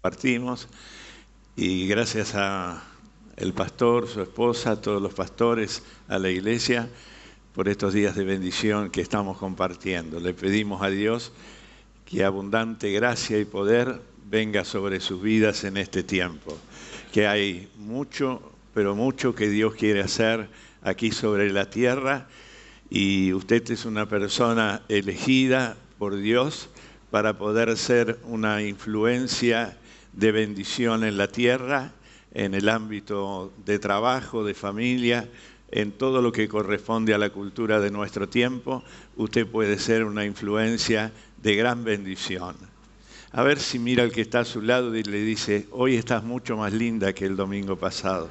partimos y gracias a el pastor, su esposa, a todos los pastores, a la iglesia, por estos días de bendición que estamos compartiendo. Le pedimos a Dios que abundante gracia y poder venga sobre sus vidas en este tiempo, que hay mucho, pero mucho que Dios quiere hacer aquí sobre la tierra. Y usted es una persona elegida por Dios para poder ser una influencia de bendición en la tierra, en el ámbito de trabajo, de familia, en todo lo que corresponde a la cultura de nuestro tiempo, usted puede ser una influencia de gran bendición. A ver si mira al que está a su lado y le dice, hoy estás mucho más linda que el domingo pasado.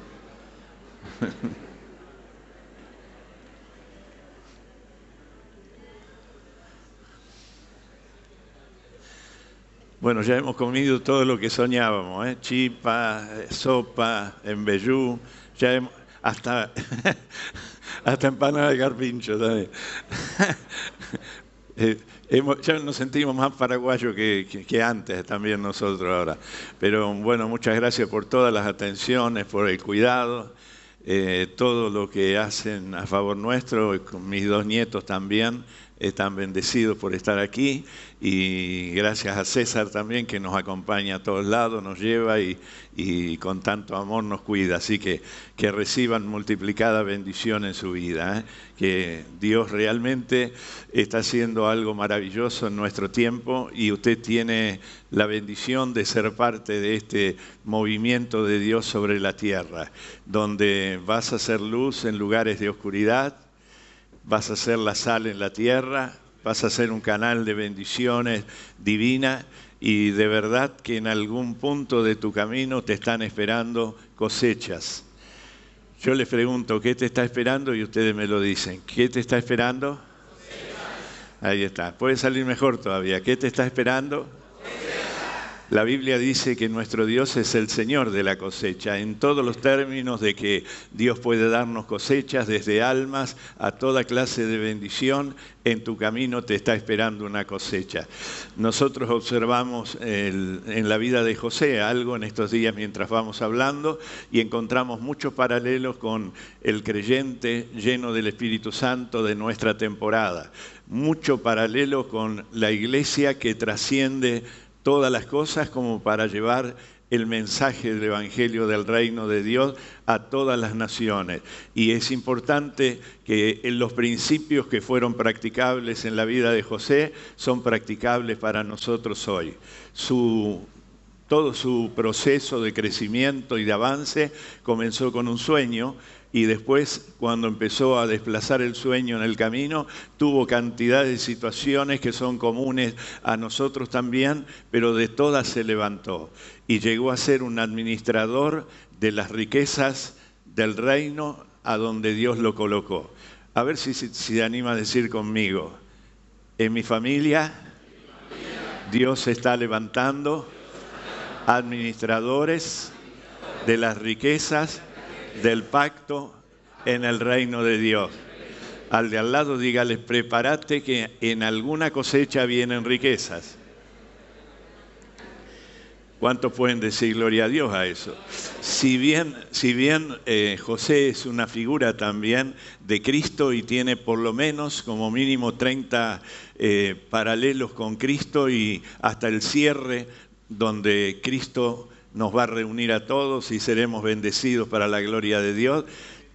Bueno, ya hemos comido todo lo que soñábamos, ¿eh? chipa, eh, sopa, embellú, ya hemos, hasta, hasta empanada de carpincho también. Eh, ya nos sentimos más paraguayos que, antes también nosotros ahora. Pero bueno, muchas gracias por todas las atenciones, por el cuidado, eh, todo lo que hacen a favor nuestro, con mis dos nietos también están bendecidos por estar aquí y gracias a César también que nos acompaña a todos lados, nos lleva y, con tanto amor nos cuida. Así que que reciban multiplicada bendición en su vida, ¿eh? que Dios realmente está haciendo algo maravilloso en nuestro tiempo y usted tiene la bendición de ser parte de este movimiento de Dios sobre la tierra, donde vas a hacer luz en lugares de oscuridad vas a ser la sal en la tierra, vas a ser un canal de bendiciones divinas y de verdad que en algún punto de tu camino te están esperando cosechas. Yo les pregunto, ¿qué te está esperando? Y ustedes me lo dicen. ¿Qué te está esperando? Ahí está. Puede salir mejor todavía. ¿Qué te está esperando? La Biblia dice que nuestro Dios es el Señor de la cosecha, en todos los términos de que Dios puede darnos cosechas desde almas a toda clase de bendición. En tu camino te está esperando una cosecha. Nosotros observamos en la vida de José algo en estos días mientras vamos hablando y encontramos muchos paralelos con el creyente lleno del Espíritu Santo de nuestra temporada. Mucho paralelo con la iglesia que trasciende todas las cosas como para llevar el mensaje del Evangelio del Reino de Dios a todas las naciones. Y es importante que los principios que fueron practicables en la vida de José son practicables para nosotros hoy. todo su proceso de crecimiento y de avance comenzó con un sueño y después cuando empezó a desplazar el sueño en el camino, tuvo cantidad de situaciones que son comunes a nosotros también, pero de todas se levantó y llegó a ser un administrador de las riquezas del reino a donde Dios lo colocó. A ver si se anima a decir conmigo, en mi familia Dios está levantando administradores de las riquezas del pacto en el reino de Dios. Al de al lado dígales, prepárate que en alguna cosecha vienen riquezas. ¿Cuántos pueden decir gloria a Dios a eso? Si bien, si bien eh, José es una figura también de Cristo y tiene por lo menos como mínimo 30 eh, paralelos con Cristo y hasta el cierre donde Cristo nos va a reunir a todos y seremos bendecidos para la gloria de Dios.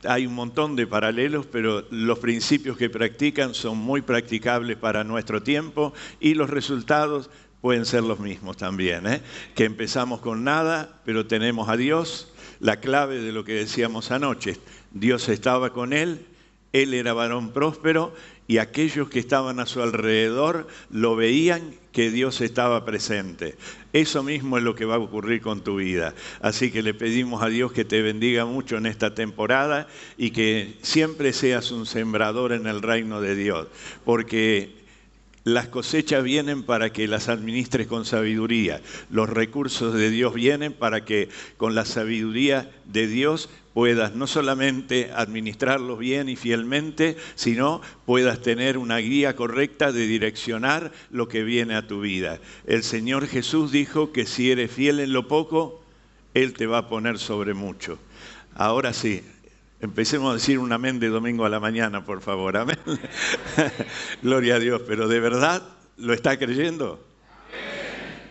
Hay un montón de paralelos, pero los principios que practican son muy practicables para nuestro tiempo y los resultados pueden ser los mismos también. ¿eh? Que empezamos con nada, pero tenemos a Dios, la clave de lo que decíamos anoche. Dios estaba con él, él era varón próspero y aquellos que estaban a su alrededor lo veían que Dios estaba presente. Eso mismo es lo que va a ocurrir con tu vida. Así que le pedimos a Dios que te bendiga mucho en esta temporada y que siempre seas un sembrador en el reino de Dios, porque las cosechas vienen para que las administres con sabiduría. Los recursos de Dios vienen para que con la sabiduría de Dios puedas no solamente administrarlos bien y fielmente, sino puedas tener una guía correcta de direccionar lo que viene a tu vida. El Señor Jesús dijo que si eres fiel en lo poco, Él te va a poner sobre mucho. Ahora sí, Empecemos a decir un amén de domingo a la mañana, por favor. Amén. Gloria a Dios. Pero de verdad, ¿lo está creyendo?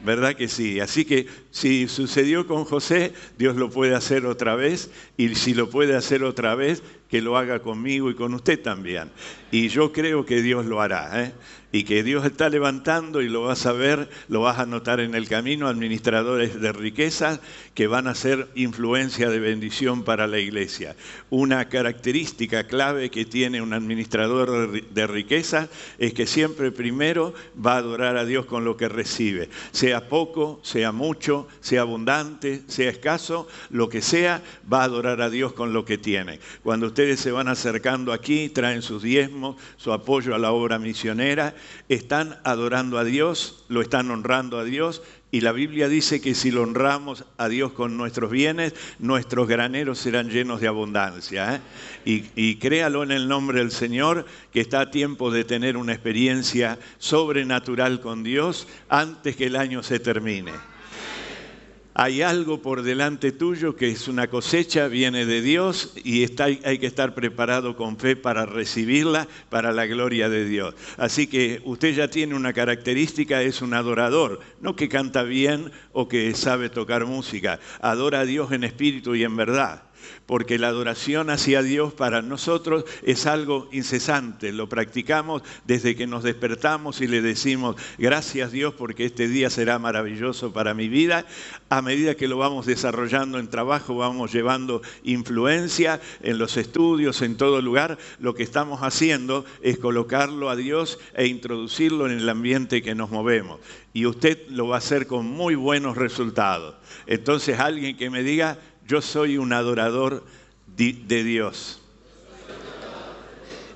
¿Verdad que sí? Así que si sucedió con José, Dios lo puede hacer otra vez. Y si lo puede hacer otra vez, que lo haga conmigo y con usted también. Y yo creo que Dios lo hará. ¿eh? Y que Dios está levantando y lo vas a ver, lo vas a notar en el camino, administradores de riquezas que van a ser influencia de bendición para la iglesia. Una característica clave que tiene un administrador de riquezas es que siempre primero va a adorar a Dios con lo que recibe, sea poco, sea mucho, sea abundante, sea escaso, lo que sea, va a adorar a Dios con lo que tiene. Cuando ustedes se van acercando aquí, traen sus diezmos, su apoyo a la obra misionera, están adorando a Dios, lo están honrando a Dios y la Biblia dice que si lo honramos a Dios con nuestros bienes, nuestros graneros serán llenos de abundancia. ¿eh? Y, y, créalo en el nombre del Señor, que está a tiempo de tener una experiencia sobrenatural con Dios antes que el año se termine hay algo por delante tuyo que es una cosecha, viene de Dios y hay que estar preparado con fe para recibirla para la gloria de Dios. Así que usted ya tiene una característica, es un adorador, no que canta bien o que sabe tocar música, adora a Dios en espíritu y en verdad porque la adoración hacia Dios para nosotros es algo incesante, lo practicamos desde que nos despertamos y le decimos, gracias Dios porque este día será maravilloso para mi vida. A medida que lo vamos desarrollando en trabajo, vamos llevando influencia en los estudios, en todo lugar, lo que estamos haciendo es colocarlo a Dios e introducirlo en el ambiente que nos movemos. Y usted lo va a hacer con muy buenos resultados. Entonces alguien que me diga, yo soy un adorador de Dios.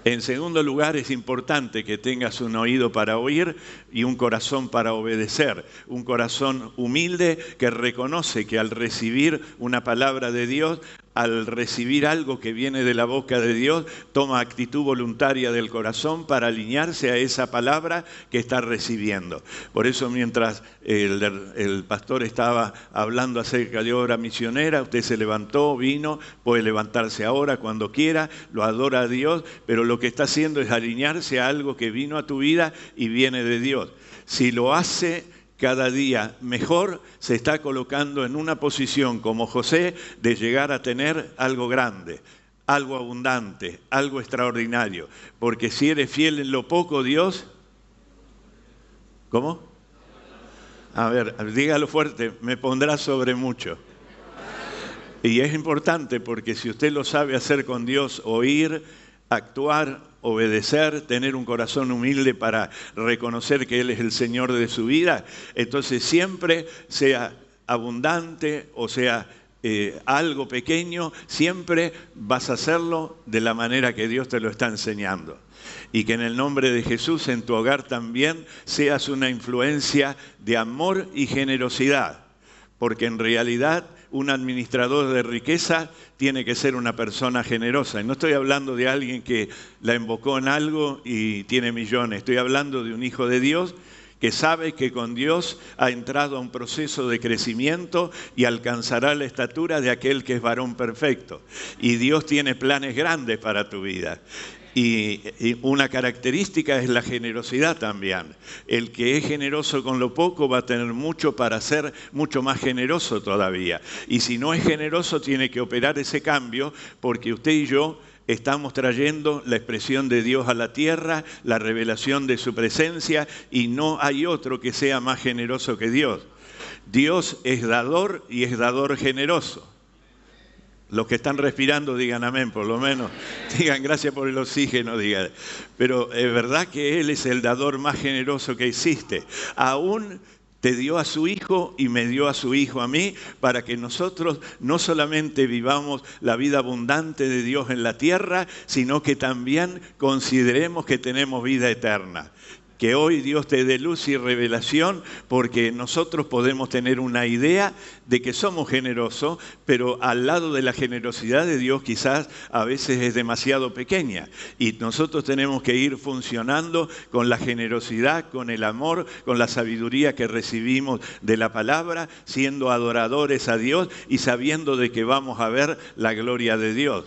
En segundo lugar, es importante que tengas un oído para oír y un corazón para obedecer. Un corazón humilde que reconoce que al recibir una palabra de Dios al recibir algo que viene de la boca de Dios, toma actitud voluntaria del corazón para alinearse a esa palabra que está recibiendo. Por eso mientras el, pastor estaba hablando acerca de obra misionera, usted se levantó, vino, puede levantarse ahora cuando quiera, lo adora a Dios, pero lo que está haciendo es alinearse a algo que vino a tu vida y viene de Dios. Si lo hace cada día mejor, se está colocando en una posición como José de llegar a tener algo grande, algo abundante, algo extraordinario. Porque si eres fiel en lo poco, Dios... ¿Cómo? A ver, dígalo fuerte, me pondrá sobre mucho. Y es importante porque si usted lo sabe hacer con Dios, oír, actuar, obedecer, tener un corazón humilde para reconocer que Él es el Señor de su vida, entonces siempre sea abundante o sea eh, algo pequeño, siempre vas a hacerlo de la manera que Dios te lo está enseñando. Y que en el nombre de Jesús en tu hogar también seas una influencia de amor y generosidad, porque en realidad un administrador de riqueza tiene que ser una persona generosa. Y no estoy hablando de alguien que la invocó en algo y tiene millones, estoy hablando de un hijo de Dios que sabe que con Dios ha entrado a un proceso de crecimiento y alcanzará la estatura de aquel que es varón perfecto. Y Dios tiene planes grandes para tu vida. Y, una característica es la generosidad también. El que es generoso con lo poco va a tener mucho para ser mucho más generoso todavía. Y si no es generoso, tiene que operar ese cambio porque usted y yo estamos trayendo la expresión de Dios a la tierra, la revelación de su presencia, y no hay otro que sea más generoso que Dios. Dios es dador y es dador generoso. Los que están respirando digan amén, por lo menos. Digan gracias por el oxígeno, digan. Pero es verdad que Él es el dador más generoso que existe. Aún te dio a su Hijo y me dio a su Hijo a mí para que nosotros no solamente vivamos la vida abundante de Dios en la tierra, sino que también consideremos que tenemos vida eterna. Que hoy Dios te dé luz y revelación porque nosotros podemos tener una idea de que somos generosos, pero al lado de la generosidad de Dios quizás a veces es demasiado pequeña. Y nosotros tenemos que ir funcionando con la generosidad, con el amor, con la sabiduría que recibimos de la palabra, siendo adoradores a Dios y sabiendo de que vamos a ver la gloria de Dios.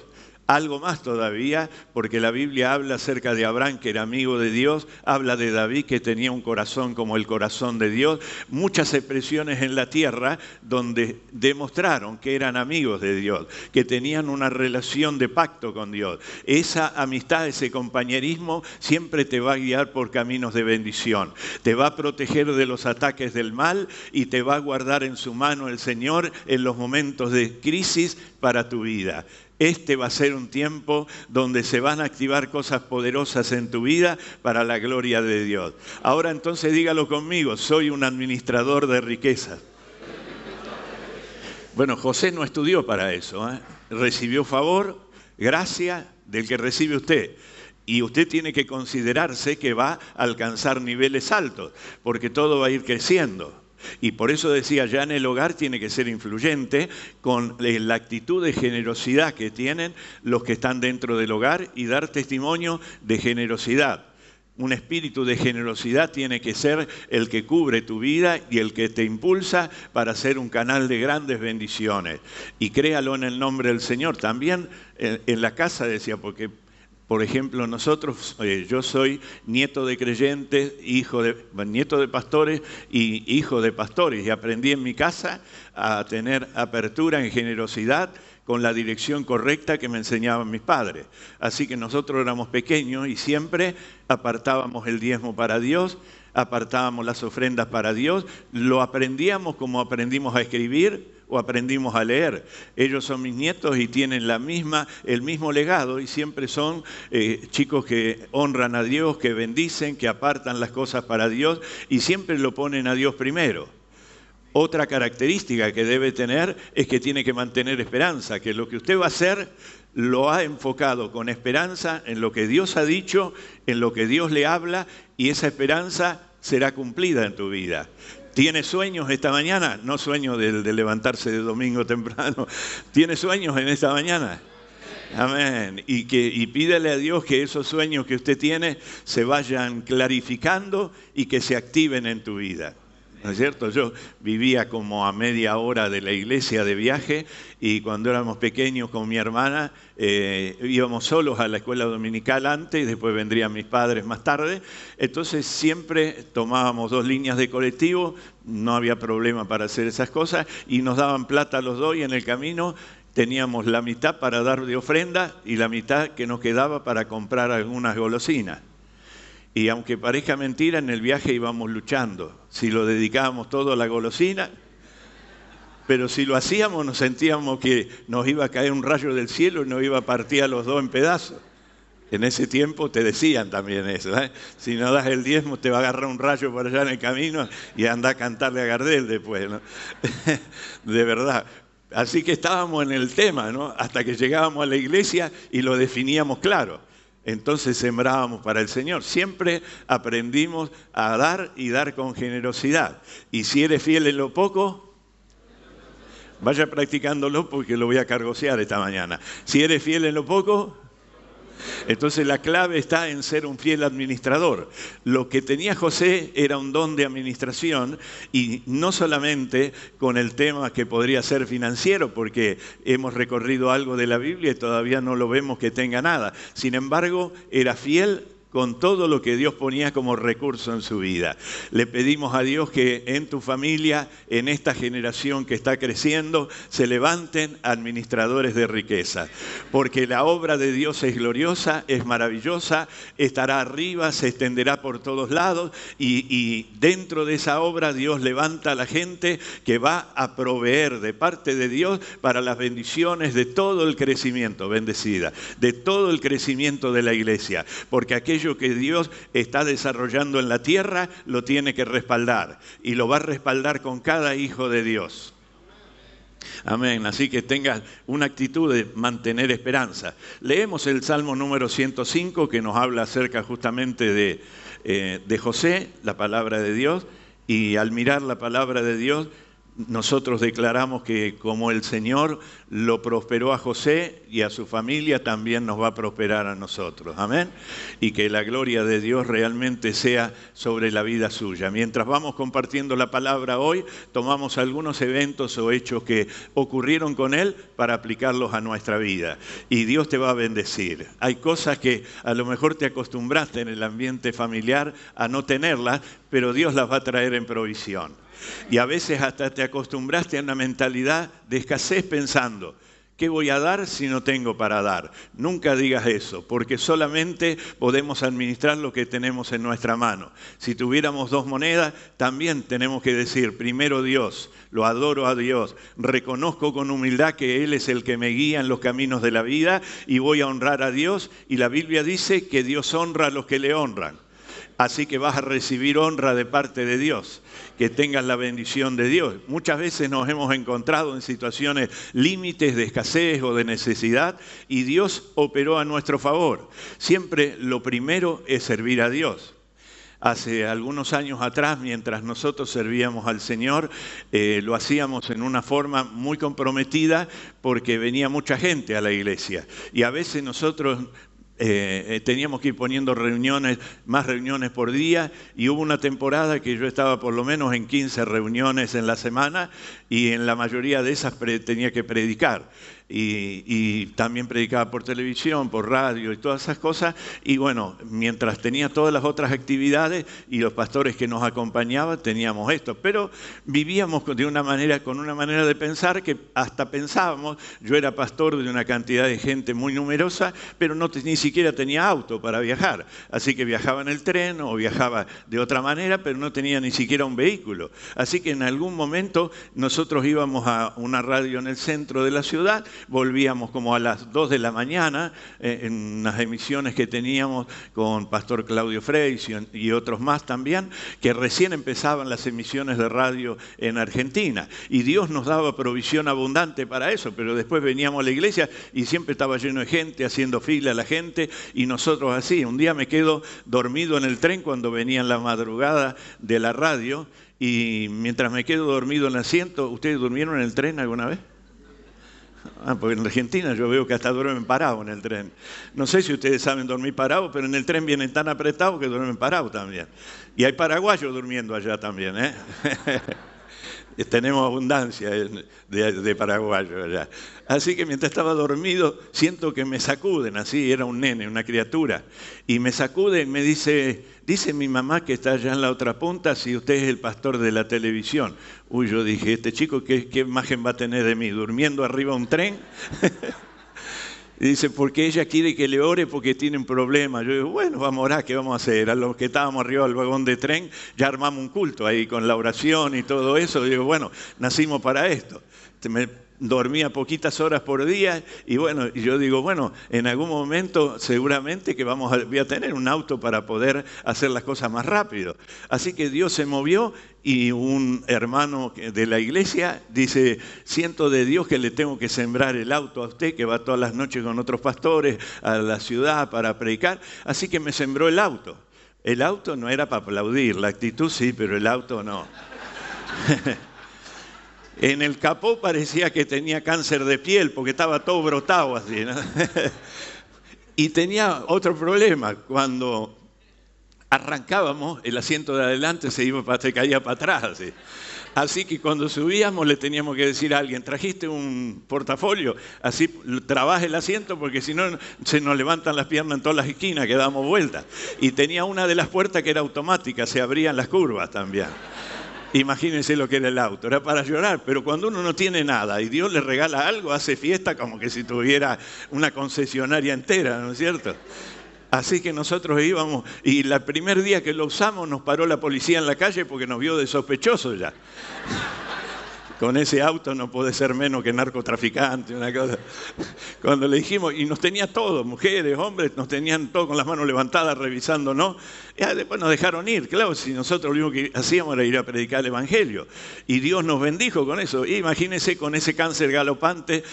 Algo más todavía, porque la Biblia habla acerca de Abraham, que era amigo de Dios, habla de David, que tenía un corazón como el corazón de Dios, muchas expresiones en la tierra donde demostraron que eran amigos de Dios, que tenían una relación de pacto con Dios. Esa amistad, ese compañerismo siempre te va a guiar por caminos de bendición, te va a proteger de los ataques del mal y te va a guardar en su mano el Señor en los momentos de crisis para tu vida. Este va a ser un tiempo donde se van a activar cosas poderosas en tu vida para la gloria de Dios. Ahora entonces dígalo conmigo, soy un administrador de riquezas. Bueno, José no estudió para eso, ¿eh? recibió favor, gracia del que recibe usted. Y usted tiene que considerarse que va a alcanzar niveles altos, porque todo va a ir creciendo. Y por eso decía, ya en el hogar tiene que ser influyente con la actitud de generosidad que tienen los que están dentro del hogar y dar testimonio de generosidad. Un espíritu de generosidad tiene que ser el que cubre tu vida y el que te impulsa para ser un canal de grandes bendiciones. Y créalo en el nombre del Señor. También en la casa decía, porque por ejemplo, nosotros, eh, yo soy nieto de creyentes, hijo de, nieto de pastores y hijo de pastores. Y aprendí en mi casa a tener apertura en generosidad con la dirección correcta que me enseñaban mis padres. Así que nosotros éramos pequeños y siempre apartábamos el diezmo para Dios, apartábamos las ofrendas para Dios, lo aprendíamos como aprendimos a escribir o aprendimos a leer. Ellos son mis nietos y tienen la misma, el mismo legado y siempre son eh, chicos que honran a Dios, que bendicen, que apartan las cosas para Dios y siempre lo ponen a Dios primero. Otra característica que debe tener es que tiene que mantener esperanza, que lo que usted va a hacer lo ha enfocado con esperanza en lo que Dios ha dicho, en lo que Dios le habla y esa esperanza será cumplida en tu vida. ¿Tiene sueños esta mañana? No sueños de, levantarse de domingo temprano. ¿Tiene sueños en esta mañana? Amén. Y, que, y pídele a Dios que esos sueños que usted tiene se vayan clarificando y que se activen en tu vida. ¿No es cierto? Yo vivía como a media hora de la iglesia de viaje y cuando éramos pequeños con mi hermana eh, íbamos solos a la escuela dominical antes después vendrían mis padres más tarde. Entonces siempre tomábamos dos líneas de colectivo, no había problema para hacer esas cosas y nos daban plata los dos y en el camino teníamos la mitad para dar de ofrenda y la mitad que nos quedaba para comprar algunas golosinas. Y aunque parezca mentira, en el viaje íbamos luchando. Si lo dedicábamos todo a la golosina, pero si lo hacíamos nos sentíamos que nos iba a caer un rayo del cielo y nos iba a partir a los dos en pedazos. En ese tiempo te decían también eso. ¿eh? Si no das el diezmo te va a agarrar un rayo por allá en el camino y anda a cantarle a Gardel después. ¿no? de verdad. Así que estábamos en el tema, ¿no? Hasta que llegábamos a la iglesia y lo definíamos claro entonces sembrábamos para el Señor. Siempre aprendimos a dar y dar con generosidad. Y si eres fiel en lo poco, vaya practicándolo porque lo voy a cargosear esta mañana. Si eres fiel en lo poco, entonces la clave está en ser un fiel administrador. Lo que tenía José era un don de administración y no solamente con el tema que podría ser financiero, porque hemos recorrido algo de la Biblia y todavía no lo vemos que tenga nada. Sin embargo, era fiel con todo lo que Dios ponía como recurso en su vida. Le pedimos a Dios que en tu familia, en esta generación que está creciendo, se levanten administradores de riqueza, porque la obra de Dios es gloriosa, es maravillosa, estará arriba, se extenderá por todos lados y, dentro de esa obra Dios levanta a la gente que va a proveer de parte de Dios para las bendiciones de todo el crecimiento, bendecida, de todo el crecimiento de la iglesia, porque que Dios está desarrollando en la tierra lo tiene que respaldar y lo va a respaldar con cada hijo de Dios. Amén. Así que tenga una actitud de mantener esperanza. Leemos el Salmo número 105 que nos habla acerca justamente de eh, de José, la palabra de Dios, y al mirar la palabra de Dios nosotros declaramos que como el Señor lo prosperó a José y a su familia, también nos va a prosperar a nosotros. Amén. Y que la gloria de Dios realmente sea sobre la vida suya. Mientras vamos compartiendo la palabra hoy, tomamos algunos eventos o hechos que ocurrieron con él para aplicarlos a nuestra vida. Y Dios te va a bendecir. Hay cosas que a lo mejor te acostumbraste en el ambiente familiar a no tenerlas, pero Dios las va a traer en provisión. Y a veces hasta te acostumbraste a una mentalidad de escasez pensando, ¿qué voy a dar si no tengo para dar? Nunca digas eso, porque solamente podemos administrar lo que tenemos en nuestra mano. Si tuviéramos dos monedas, también tenemos que decir, primero Dios, lo adoro a Dios, reconozco con humildad que Él es el que me guía en los caminos de la vida y voy a honrar a Dios. Y la Biblia dice que Dios honra a los que le honran. Así que vas a recibir honra de parte de Dios, que tengas la bendición de Dios. Muchas veces nos hemos encontrado en situaciones límites de escasez o de necesidad y Dios operó a nuestro favor. Siempre lo primero es servir a Dios. Hace algunos años atrás, mientras nosotros servíamos al Señor, eh, lo hacíamos en una forma muy comprometida porque venía mucha gente a la iglesia. Y a veces nosotros eh, eh, teníamos que ir poniendo reuniones, más reuniones por día, y hubo una temporada que yo estaba por lo menos en 15 reuniones en la semana y en la mayoría de esas tenía que predicar y, también predicaba por televisión, por radio y todas esas cosas. Y bueno, mientras tenía todas las otras actividades y los pastores que nos acompañaban, teníamos esto. Pero vivíamos de una manera, con una manera de pensar que hasta pensábamos, yo era pastor de una cantidad de gente muy numerosa, pero no, ni siquiera tenía auto para viajar. Así que viajaba en el tren o viajaba de otra manera, pero no tenía ni siquiera un vehículo. Así que en algún momento nosotros íbamos a una radio en el centro de la ciudad volvíamos como a las 2 de la mañana eh, en unas emisiones que teníamos con Pastor Claudio Frey y otros más también, que recién empezaban las emisiones de radio en Argentina. Y Dios nos daba provisión abundante para eso, pero después veníamos a la iglesia y siempre estaba lleno de gente, haciendo fila la gente, y nosotros así. Un día me quedo dormido en el tren cuando venía en la madrugada de la radio, y mientras me quedo dormido en el asiento, ¿ustedes durmieron en el tren alguna vez? Ah, porque en Argentina yo veo que hasta duermen parados en el tren. No sé si ustedes saben dormir parados, pero en el tren vienen tan apretados que duermen parados también. Y hay paraguayos durmiendo allá también, ¿eh? Tenemos abundancia de, paraguayos allá. Así que mientras estaba dormido, siento que me sacuden, así, era un nene, una criatura. Y me sacuden me dice, dice mi mamá que está allá en la otra punta, si usted es el pastor de la televisión. Uy, yo dije, este chico, ¿qué, qué imagen va a tener de mí? ¿Durmiendo arriba un tren? Y dice, porque ella quiere que le ore porque tiene un problema. Yo digo, bueno, vamos a orar, ¿qué vamos a hacer? A los que estábamos arriba del vagón de tren, ya armamos un culto ahí con la oración y todo eso. digo, bueno, nacimos para esto. Me dormía poquitas horas por día y bueno, yo digo, bueno, en algún momento seguramente que vamos a, voy a tener un auto para poder hacer las cosas más rápido. Así que Dios se movió y un hermano de la iglesia dice, siento de Dios que le tengo que sembrar el auto a usted que va todas las noches con otros pastores a la ciudad para predicar, así que me sembró el auto. El auto no era para aplaudir, la actitud sí, pero el auto no. En el capó parecía que tenía cáncer de piel porque estaba todo brotado así. y tenía otro problema. Cuando arrancábamos, el asiento de adelante se, iba, caía para atrás. Así. Así que cuando subíamos le teníamos que decir a alguien, trajiste un portafolio, así trabaja el asiento porque si no se nos levantan las piernas en todas las esquinas que damos vueltas. Y tenía una de las puertas que era automática, se abrían las curvas también. Imagínense lo que era el auto, era para llorar, pero cuando uno no tiene nada y Dios le regala algo, hace fiesta como que si tuviera una concesionaria entera, ¿no es cierto? Así que nosotros íbamos, y el primer día que lo usamos nos paró la policía en la calle porque nos vio de sospechosos ya. Con ese auto no puede ser menos que narcotraficante, una cosa. Cuando le dijimos, y nos tenía todo, mujeres, hombres, nos tenían todo con las manos levantadas revisando, ¿no? Y después nos dejaron ir, claro, si nosotros lo único que hacíamos era ir a predicar el Evangelio. Y Dios nos bendijo con eso. imagínense con ese cáncer galopante.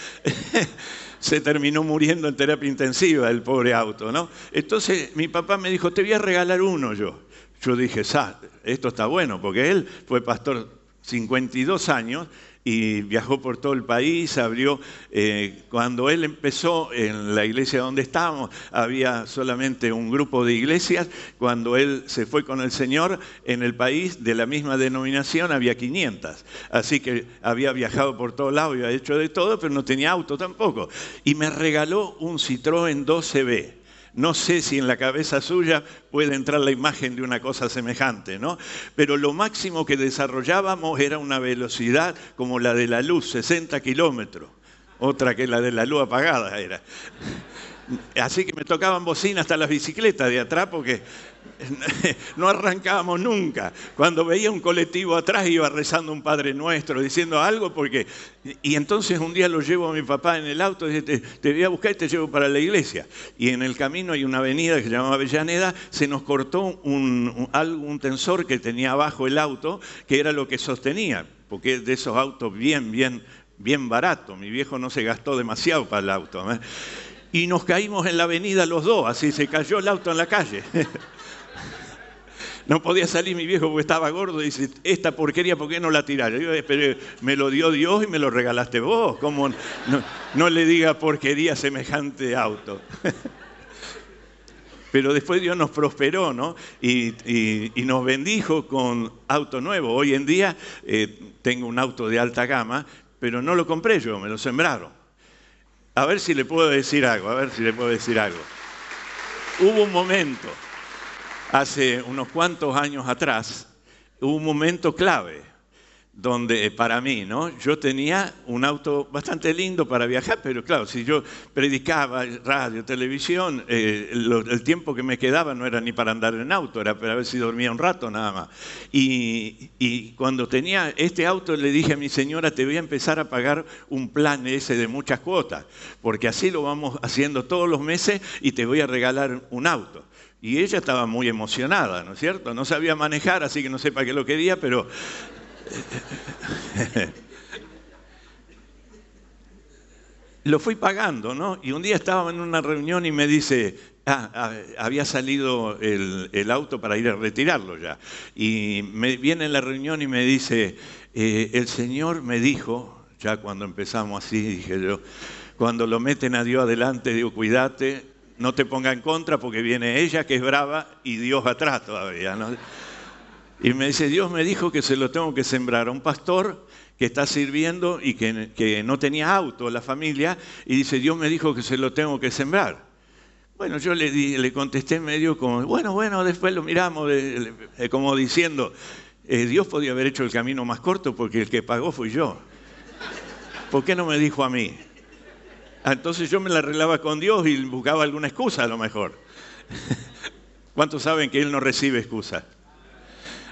se terminó muriendo en terapia intensiva el pobre auto, ¿no? Entonces mi papá me dijo, te voy a regalar uno yo. Yo dije, esto está bueno, porque él fue pastor 52 años y viajó por todo el país, abrió, eh, cuando él empezó en la iglesia donde estábamos, había solamente un grupo de iglesias, cuando él se fue con el Señor, en el país de la misma denominación había 500, así que había viajado por todos lados, había hecho de todo, pero no tenía auto tampoco, y me regaló un Citroën 12B. No sé si en la cabeza suya puede entrar la imagen de una cosa semejante, ¿no? Pero lo máximo que desarrollábamos era una velocidad como la de la luz, 60 kilómetros. Otra que la de la luz apagada era. Así que me tocaban bocina hasta las bicicletas de atrás porque no arrancábamos nunca. Cuando veía un colectivo atrás iba rezando un Padre Nuestro, diciendo algo porque... Y entonces un día lo llevo a mi papá en el auto y dice, te, voy a buscar y te llevo para la iglesia. Y en el camino hay una avenida que se llama Avellaneda, se nos cortó un, un tensor que tenía abajo el auto, que era lo que sostenía, porque es de esos autos bien, bien, bien baratos. Mi viejo no se gastó demasiado para el auto. ¿eh? Y nos caímos en la avenida los dos, así se cayó el auto en la calle. No podía salir mi viejo porque estaba gordo y dice, esta porquería, ¿por qué no la tiraron? Yo, pero me lo dio Dios y me lo regalaste vos. ¿Cómo no, le diga porquería semejante auto? Pero después Dios nos prosperó, ¿no? Y, nos bendijo con auto nuevo. Hoy en día eh, tengo un auto de alta gama, pero no lo compré yo, me lo sembraron. A ver si le puedo decir algo, a ver si le puedo decir algo. Hubo un momento hace unos cuantos años atrás, hubo un momento clave donde eh, para mí, ¿no? Yo tenía un auto bastante lindo para viajar, pero claro, si yo predicaba radio, televisión, eh, el tiempo que me quedaba no era ni para andar en auto, era para ver si dormía un rato nada más. Y, y, cuando tenía este auto le dije a mi señora, te voy a empezar a pagar un plan ese de muchas cuotas, porque así lo vamos haciendo todos los meses y te voy a regalar un auto. Y ella estaba muy emocionada, ¿no es cierto? No sabía manejar, así que no sé para qué lo quería, pero... lo fui pagando, ¿no? Y un día estaba en una reunión y me dice, ah, ah había salido el, auto para ir a retirarlo ya. Y me viene en la reunión y me dice, eh, el Señor me dijo, ya cuando empezamos así, dije yo, cuando lo meten a Dios adelante, digo, cuídate, no te ponga en contra porque viene ella que es brava y Dios atrás todavía. Y me dice, Dios me dijo que se lo tengo que sembrar a un pastor que está sirviendo y que, no tenía auto la familia, y dice, Dios me dijo que se lo tengo que sembrar. Bueno, yo le, le contesté medio como, bueno, bueno, después lo miramos, como diciendo, eh, Dios podía haber hecho el camino más corto porque el que pagó fui yo. ¿Por qué no me dijo a mí? Entonces yo me la arreglaba con Dios y buscaba alguna excusa a lo mejor. ¿Cuántos saben que Él no recibe excusas?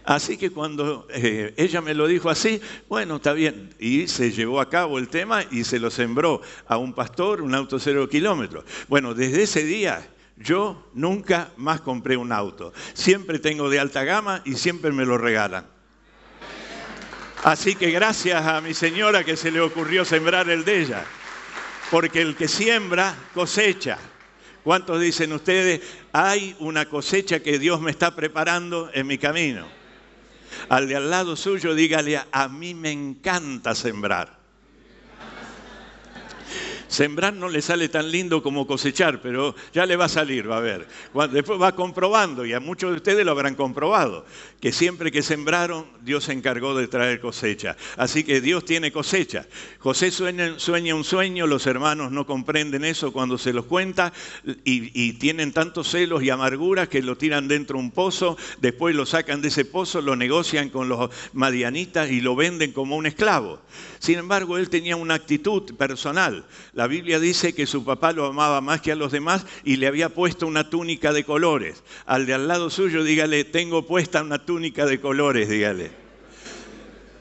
Así que cuando eh, ella me lo dijo así, bueno, está bien. Y se llevó a cabo el tema y se lo sembró a un pastor un auto cero kilómetros. Bueno, desde ese día yo nunca más compré un auto. Siempre tengo de alta gama y siempre me lo regalan. Así que gracias a mi señora que se le ocurrió sembrar el de ella porque el que siembra cosecha. ¿Cuántos dicen ustedes, hay una cosecha que Dios me está preparando en mi camino? Al de al lado suyo dígale, a mí me encanta sembrar. Sembrar no le sale tan lindo como cosechar, pero ya le va a salir, va a ver. Después va comprobando, y a muchos de ustedes lo habrán comprobado, que siempre que sembraron, Dios se encargó de traer cosecha. Así que Dios tiene cosecha. José sueña, un sueño, los hermanos no comprenden eso cuando se los cuenta, y, y tienen tantos celos y amarguras que lo tiran dentro de un pozo, después lo sacan de ese pozo, lo negocian con los madianitas y lo venden como un esclavo. Sin embargo, él tenía una actitud personal. La Biblia dice que su papá lo amaba más que a los demás y le había puesto una túnica de colores. Al de al lado suyo, dígale, tengo puesta una túnica de colores, dígale.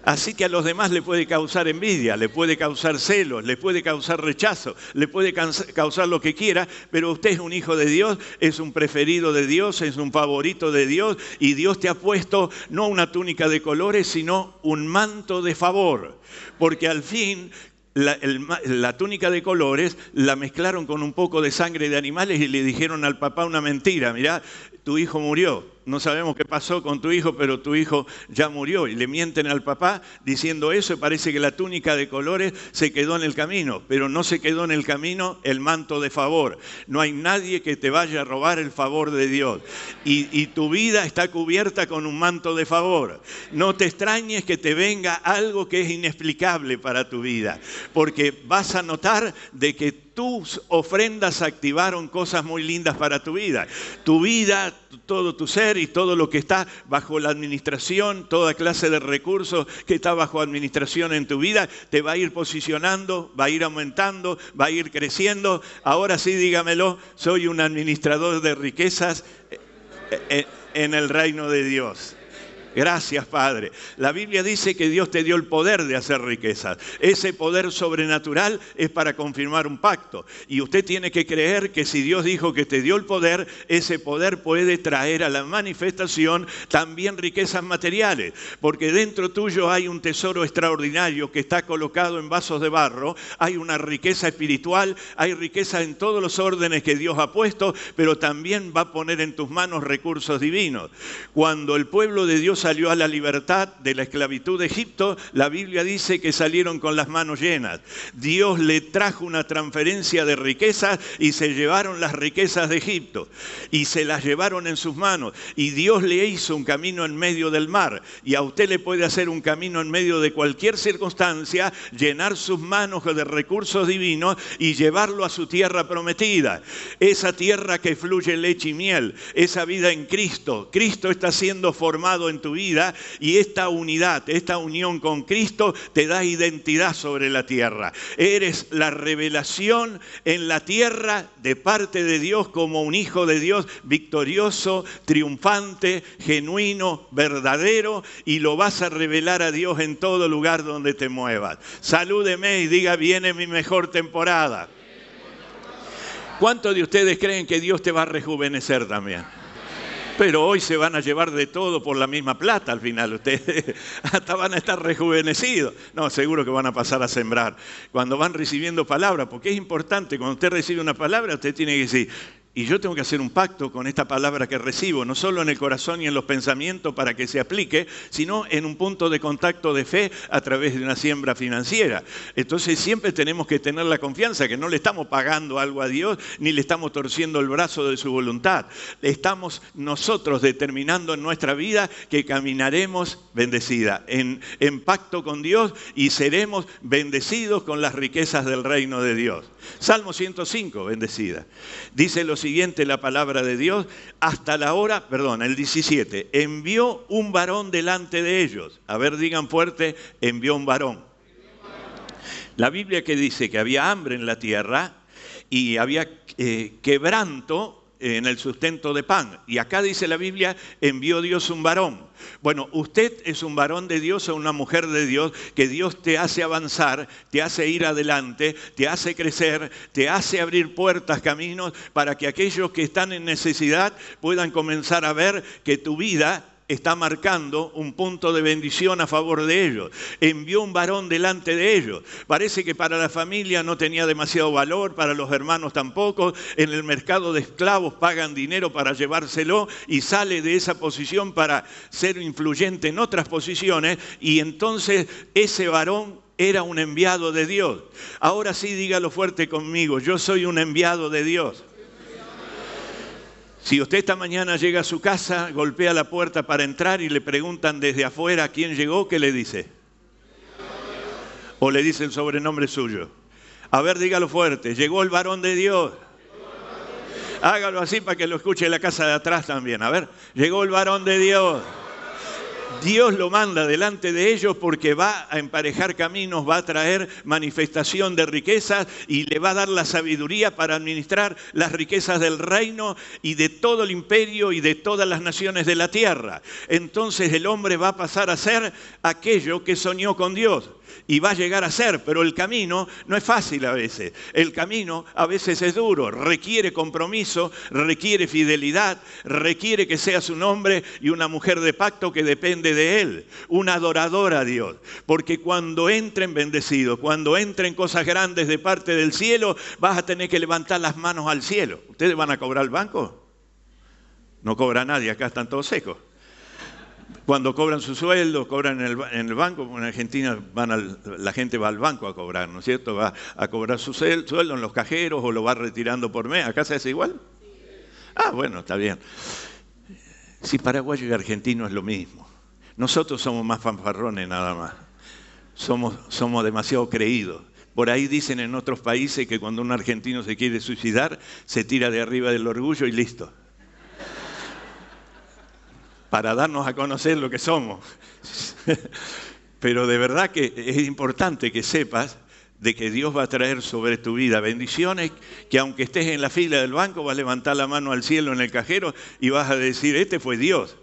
Así que a los demás le puede causar envidia, le puede causar celos, le puede causar rechazo, le puede causar lo que quiera, pero usted es un hijo de Dios, es un preferido de Dios, es un favorito de Dios y Dios te ha puesto no una túnica de colores, sino un manto de favor. Porque al fin la, la, túnica de colores la mezclaron con un poco de sangre de animales y le dijeron al papá una mentira, mirá, tu hijo murió no sabemos qué pasó con tu hijo, pero tu hijo ya murió. Y le mienten al papá diciendo eso y parece que la túnica de colores se quedó en el camino, pero no se quedó en el camino el manto de favor. No hay nadie que te vaya a robar el favor de Dios. Y, tu vida está cubierta con un manto de favor. No te extrañes que te venga algo que es inexplicable para tu vida, porque vas a notar de que tus ofrendas activaron cosas muy lindas para tu vida. Tu vida, todo tu ser y todo lo que está bajo la administración, toda clase de recursos que está bajo administración en tu vida, te va a ir posicionando, va a ir aumentando, va a ir creciendo. Ahora sí, dígamelo, soy un administrador de riquezas eh, eh, en el reino de Dios. Gracias, Padre. La Biblia dice que Dios te dio el poder de hacer riquezas. Ese poder sobrenatural es para confirmar un pacto. Y usted tiene que creer que si Dios dijo que te dio el poder, ese poder puede traer a la manifestación también riquezas materiales. Porque dentro tuyo hay un tesoro extraordinario que está colocado en vasos de barro. Hay una riqueza espiritual, hay riqueza en todos los órdenes que Dios ha puesto, pero también va a poner en tus manos recursos divinos. Cuando el pueblo de Dios salió a la libertad de la esclavitud de Egipto, la Biblia dice que salieron con las manos llenas. Dios le trajo una transferencia de riquezas y se llevaron las riquezas de Egipto y se las llevaron en sus manos. Y Dios le hizo un camino en medio del mar. Y a usted le puede hacer un camino en medio de cualquier circunstancia, llenar sus manos de recursos divinos y llevarlo a su tierra prometida. Esa tierra que fluye leche y miel, esa vida en Cristo. Cristo está siendo formado en tu vida y esta unidad, esta unión con Cristo te da identidad sobre la tierra. Eres la revelación en la tierra de parte de Dios como un hijo de Dios victorioso, triunfante, genuino, verdadero y lo vas a revelar a Dios en todo lugar donde te muevas. Salúdeme y diga, viene mi mejor temporada. ¿Cuántos de ustedes creen que Dios te va a rejuvenecer también? Pero hoy se van a llevar de todo por la misma plata al final. Ustedes hasta van a estar rejuvenecidos. No, seguro que van a pasar a sembrar. Cuando van recibiendo palabras, porque es importante, cuando usted recibe una palabra, usted tiene que decir, y yo tengo que hacer un pacto con esta palabra que recibo, no solo en el corazón y en los pensamientos para que se aplique, sino en un punto de contacto de fe a través de una siembra financiera. Entonces siempre tenemos que tener la confianza que no le estamos pagando algo a Dios ni le estamos torciendo el brazo de su voluntad. Estamos nosotros determinando en nuestra vida que caminaremos bendecida, en, en pacto con Dios y seremos bendecidos con las riquezas del reino de Dios. Salmo 105, bendecida. Dice los siguiente la palabra de Dios, hasta la hora, perdón, el 17, envió un varón delante de ellos. A ver, digan fuerte, envió un varón. La Biblia que dice que había hambre en la tierra y había eh, quebranto en el sustento de pan. Y acá dice la Biblia, envió Dios un varón. Bueno, usted es un varón de Dios o una mujer de Dios que Dios te hace avanzar, te hace ir adelante, te hace crecer, te hace abrir puertas, caminos, para que aquellos que están en necesidad puedan comenzar a ver que tu vida está marcando un punto de bendición a favor de ellos. Envió un varón delante de ellos. Parece que para la familia no tenía demasiado valor, para los hermanos tampoco. En el mercado de esclavos pagan dinero para llevárselo y sale de esa posición para ser influyente en otras posiciones y entonces ese varón era un enviado de Dios. Ahora sí dígalo fuerte conmigo, yo soy un enviado de Dios. Si usted esta mañana llega a su casa, golpea la puerta para entrar y le preguntan desde afuera quién llegó, ¿qué le dice? O le dice el sobrenombre suyo. A ver, dígalo fuerte, llegó el varón de Dios. Hágalo así para que lo escuche la casa de atrás también. A ver, llegó el varón de Dios. Dios lo manda delante de ellos porque va a emparejar caminos, va a traer manifestación de riquezas y le va a dar la sabiduría para administrar las riquezas del reino y de todo el imperio y de todas las naciones de la tierra. Entonces el hombre va a pasar a ser aquello que soñó con Dios y va a llegar a ser, pero el camino no es fácil a veces. El camino a veces es duro, requiere compromiso, requiere fidelidad, requiere que seas un hombre y una mujer de pacto que depende de Él, una adoradora a Dios. Porque cuando entren bendecidos, cuando entren cosas grandes de parte del cielo, vas a tener que levantar las manos al cielo. ¿Ustedes van a cobrar el banco? No cobra nadie, acá están todos secos cuando cobran su sueldo, cobran en el, banco, en Argentina van la gente va al banco a cobrar, ¿no es cierto? Va a cobrar su sueldo en los cajeros o lo va retirando por mes. ¿Acá se hace igual? Ah, bueno, está bien. Si paraguayo y argentino es lo mismo. Nosotros somos más fanfarrones nada más. Somos demasiado creídos. Por ahí dicen en otros países que cuando un argentino se quiere suicidar, se tira de arriba del orgullo y listo para darnos a conocer lo que somos. Pero de verdad que es importante que sepas de que Dios va a traer sobre tu vida bendiciones que aunque estés en la fila del banco vas a levantar la mano al cielo en el cajero y vas a decir, este fue Dios.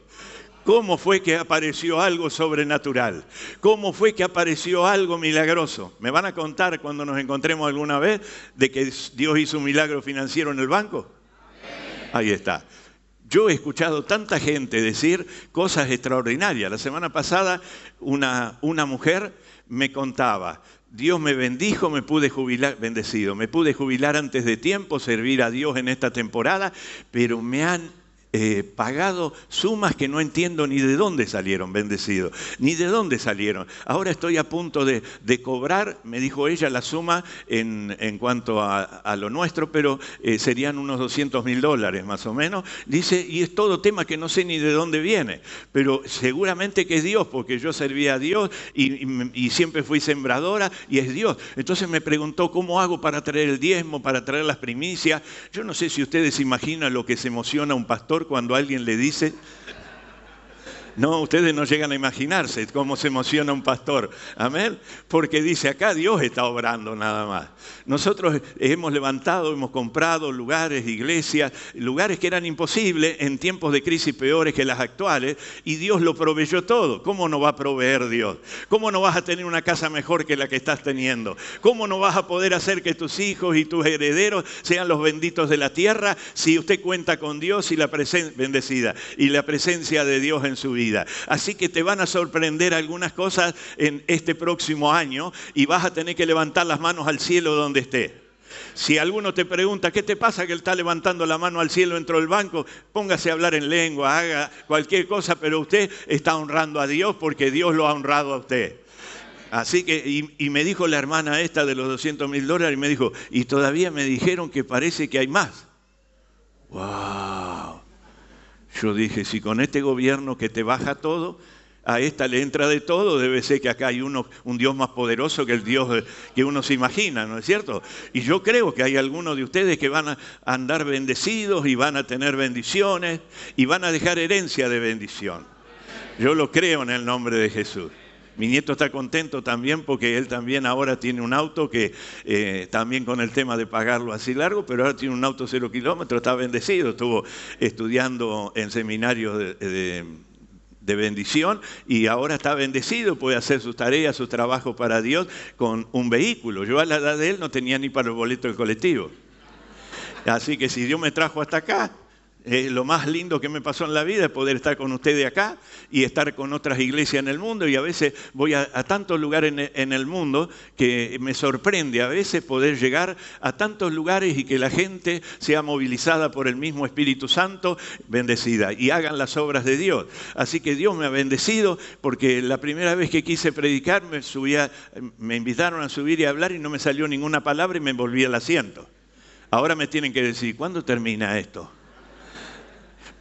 ¿Cómo fue que apareció algo sobrenatural? ¿Cómo fue que apareció algo milagroso? ¿Me van a contar cuando nos encontremos alguna vez de que Dios hizo un milagro financiero en el banco? Ahí está. Yo he escuchado tanta gente decir cosas extraordinarias. La semana pasada una, una mujer me contaba, Dios me bendijo, me pude jubilar, bendecido, me pude jubilar antes de tiempo, servir a Dios en esta temporada, pero me han eh, pagado sumas que no entiendo ni de dónde salieron, bendecidos, ni de dónde salieron. Ahora estoy a punto de, cobrar, me dijo ella, la suma en, cuanto a, lo nuestro, pero eh, serían unos 200 mil dólares más o menos. Dice, y es todo tema que no sé ni de dónde viene, pero seguramente que es Dios, porque yo servía a Dios y, y siempre fui sembradora y es Dios. Entonces me preguntó, ¿cómo hago para traer el diezmo, para traer las primicias? Yo no sé si ustedes imaginan lo que se emociona un pastor cuando alguien le dice, no, ustedes no llegan a imaginarse cómo se emociona un pastor. Amén. Porque dice, acá Dios está obrando nada más. Nosotros hemos levantado, hemos comprado lugares, iglesias, lugares que eran imposibles en tiempos de crisis peores que las actuales, y Dios lo proveyó todo. ¿Cómo no va a proveer Dios? ¿Cómo no vas a tener una casa mejor que la que estás teniendo? ¿Cómo no vas a poder hacer que tus hijos y tus herederos sean los benditos de la tierra si usted cuenta con Dios y la presencia bendecida y la presencia de Dios en su vida? Así que te van a sorprender algunas cosas en este próximo año y vas a tener que levantar las manos al cielo donde esté. Si alguno te pregunta, ¿qué te pasa que él está levantando la mano al cielo dentro del banco? Póngase a hablar en lengua, haga cualquier cosa, pero usted está honrando a Dios porque Dios lo ha honrado a usted. Así que, y, y me dijo la hermana esta de los 200 mil dólares, y me dijo, y todavía me dijeron que parece que hay más. ¡Wow! Yo dije, si con este gobierno que te baja todo, a esta le entra de todo, debe ser que acá hay uno, un Dios más poderoso que el Dios que uno se imagina, ¿no es cierto? Y yo creo que hay algunos de ustedes que van a andar bendecidos y van a tener bendiciones y van a dejar herencia de bendición. Yo lo creo en el nombre de Jesús. Mi nieto está contento también porque él también ahora tiene un auto que eh, también con el tema de pagarlo así largo, pero ahora tiene un auto cero kilómetros, está bendecido, estuvo estudiando en seminario de, de bendición y ahora está bendecido, puede hacer sus tareas, su trabajo para Dios con un vehículo. Yo a la edad de él no tenía ni para el boleto del colectivo. Así que si Dios me trajo hasta acá, lo más lindo que me pasó en la vida es poder estar con ustedes acá y estar con otras iglesias en el mundo. Y a veces voy a, tantos lugares en, el mundo que me sorprende a veces poder llegar a tantos lugares y que la gente sea movilizada por el mismo Espíritu Santo, bendecida, y hagan las obras de Dios. Así que Dios me ha bendecido porque la primera vez que quise predicar me, subía, me invitaron a subir y a hablar y no me salió ninguna palabra y me volví al asiento. Ahora me tienen que decir, ¿cuándo termina esto?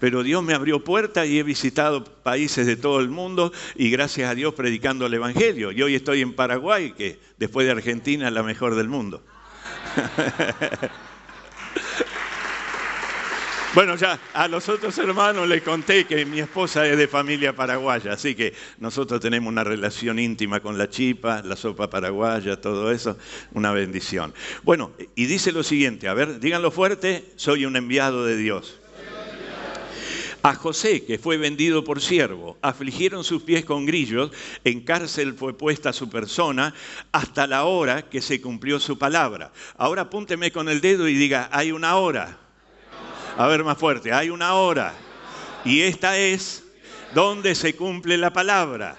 Pero Dios me abrió puertas y he visitado países de todo el mundo y gracias a Dios predicando el Evangelio. Y hoy estoy en Paraguay, que después de Argentina es la mejor del mundo. Bueno, ya a los otros hermanos les conté que mi esposa es de familia paraguaya, así que nosotros tenemos una relación íntima con la chipa, la sopa paraguaya, todo eso, una bendición. Bueno, y dice lo siguiente, a ver, díganlo fuerte, soy un enviado de Dios. A José, que fue vendido por siervo, afligieron sus pies con grillos, en cárcel fue puesta su persona hasta la hora que se cumplió su palabra. Ahora apúnteme con el dedo y diga, hay una hora. A ver más fuerte, hay una hora. Y esta es donde se cumple la palabra.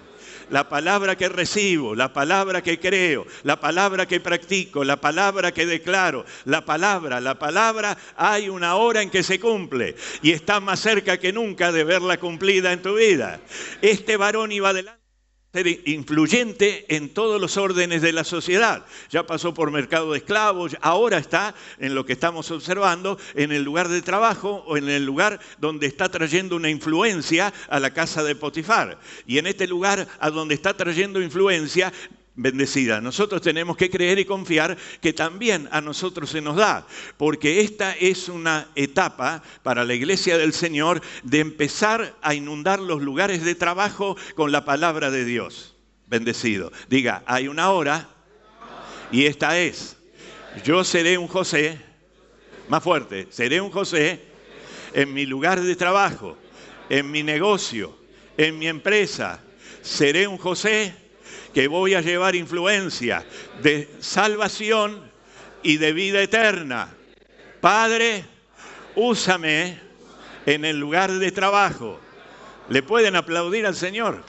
La palabra que recibo, la palabra que creo, la palabra que practico, la palabra que declaro, la palabra, la palabra, hay una hora en que se cumple y está más cerca que nunca de verla cumplida en tu vida. Este varón iba adelante ser influyente en todos los órdenes de la sociedad. Ya pasó por mercado de esclavos, ahora está en lo que estamos observando, en el lugar de trabajo o en el lugar donde está trayendo una influencia a la casa de Potifar. Y en este lugar a donde está trayendo influencia, bendecida. Nosotros tenemos que creer y confiar que también a nosotros se nos da, porque esta es una etapa para la iglesia del Señor de empezar a inundar los lugares de trabajo con la palabra de Dios. Bendecido. Diga, hay una hora y esta es. Yo seré un José, más fuerte, seré un José en mi lugar de trabajo, en mi negocio, en mi empresa. Seré un José que voy a llevar influencia de salvación y de vida eterna. Padre, úsame en el lugar de trabajo. ¿Le pueden aplaudir al Señor?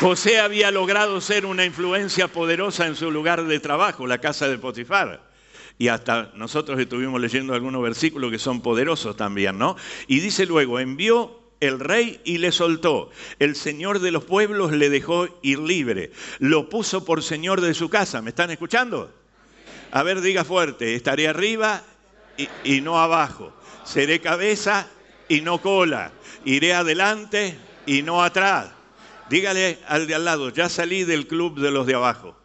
José había logrado ser una influencia poderosa en su lugar de trabajo, la casa de Potifar. Y hasta nosotros estuvimos leyendo algunos versículos que son poderosos también, ¿no? Y dice luego, envió el rey y le soltó. El señor de los pueblos le dejó ir libre. Lo puso por señor de su casa. ¿Me están escuchando? A ver, diga fuerte. Estaré arriba y, no abajo. Seré cabeza y no cola. Iré adelante y no atrás. Dígale al de al lado, ya salí del club de los de abajo.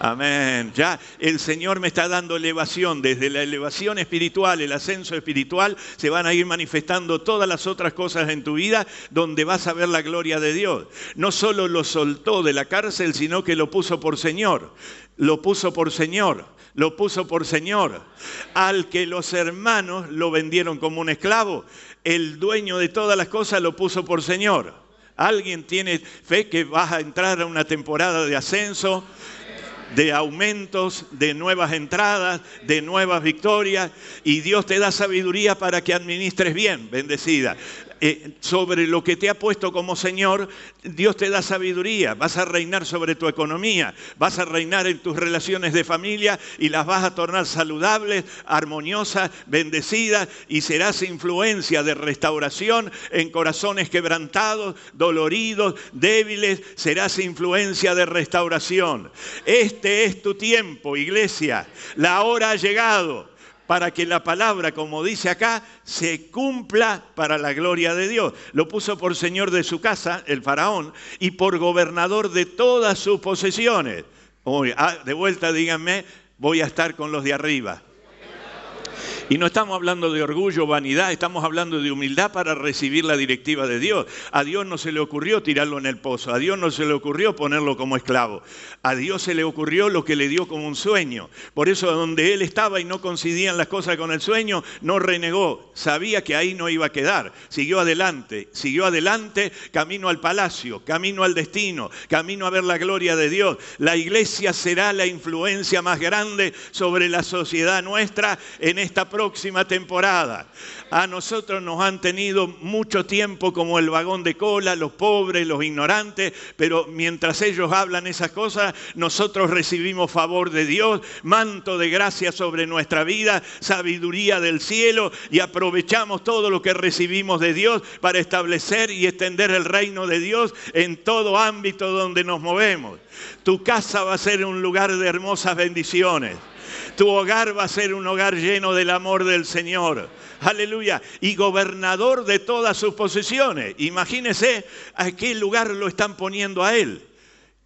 Amén. Ya el Señor me está dando elevación. Desde la elevación espiritual, el ascenso espiritual, se van a ir manifestando todas las otras cosas en tu vida donde vas a ver la gloria de Dios. No solo lo soltó de la cárcel, sino que lo puso por Señor. Lo puso por Señor. Lo puso por Señor. Al que los hermanos lo vendieron como un esclavo, el dueño de todas las cosas lo puso por Señor. ¿Alguien tiene fe que vas a entrar a una temporada de ascenso? De aumentos, de nuevas entradas, de nuevas victorias, y Dios te da sabiduría para que administres bien, bendecida. Eh, sobre lo que te ha puesto como Señor, Dios te da sabiduría, vas a reinar sobre tu economía, vas a reinar en tus relaciones de familia y las vas a tornar saludables, armoniosas, bendecidas y serás influencia de restauración en corazones quebrantados, doloridos, débiles, serás influencia de restauración. Es tu tiempo, iglesia, la hora ha llegado para que la palabra, como dice acá, se cumpla para la gloria de Dios. Lo puso por señor de su casa, el faraón, y por gobernador de todas sus posesiones. Ah, de vuelta, díganme, voy a estar con los de arriba. Y no estamos hablando de orgullo, vanidad, estamos hablando de humildad para recibir la directiva de Dios. A Dios no se le ocurrió tirarlo en el pozo, a Dios no se le ocurrió ponerlo como esclavo. A Dios se le ocurrió lo que le dio como un sueño. Por eso donde él estaba y no coincidían las cosas con el sueño, no renegó. Sabía que ahí no iba a quedar. Siguió adelante, siguió adelante, camino al palacio, camino al destino, camino a ver la gloria de Dios. La iglesia será la influencia más grande sobre la sociedad nuestra en esta próxima temporada. A nosotros nos han tenido mucho tiempo como el vagón de cola, los pobres, los ignorantes, pero mientras ellos hablan esas cosas, nosotros recibimos favor de Dios, manto de gracia sobre nuestra vida, sabiduría del cielo y aprovechamos todo lo que recibimos de Dios para establecer y extender el reino de Dios en todo ámbito donde nos movemos. Tu casa va a ser un lugar de hermosas bendiciones. Tu hogar va a ser un hogar lleno del amor del Señor. Aleluya. Y gobernador de todas sus posesiones. Imagínese a qué lugar lo están poniendo a él.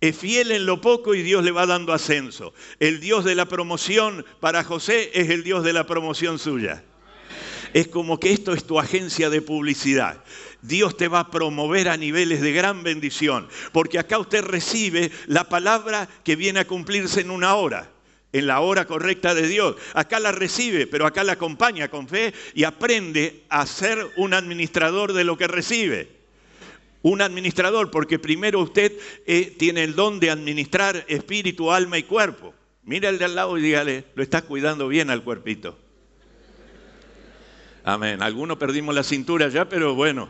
es fiel en lo poco y Dios le va dando ascenso. El Dios de la promoción para José es el Dios de la promoción suya. Es como que esto es tu agencia de publicidad. Dios te va a promover a niveles de gran bendición, porque acá usted recibe la palabra que viene a cumplirse en una hora en la hora correcta de Dios. Acá la recibe, pero acá la acompaña con fe y aprende a ser un administrador de lo que recibe. Un administrador, porque primero usted eh, tiene el don de administrar espíritu, alma y cuerpo. Mira el de al lado y dígale, lo estás cuidando bien al cuerpito. Amén. Algunos perdimos la cintura ya, pero bueno,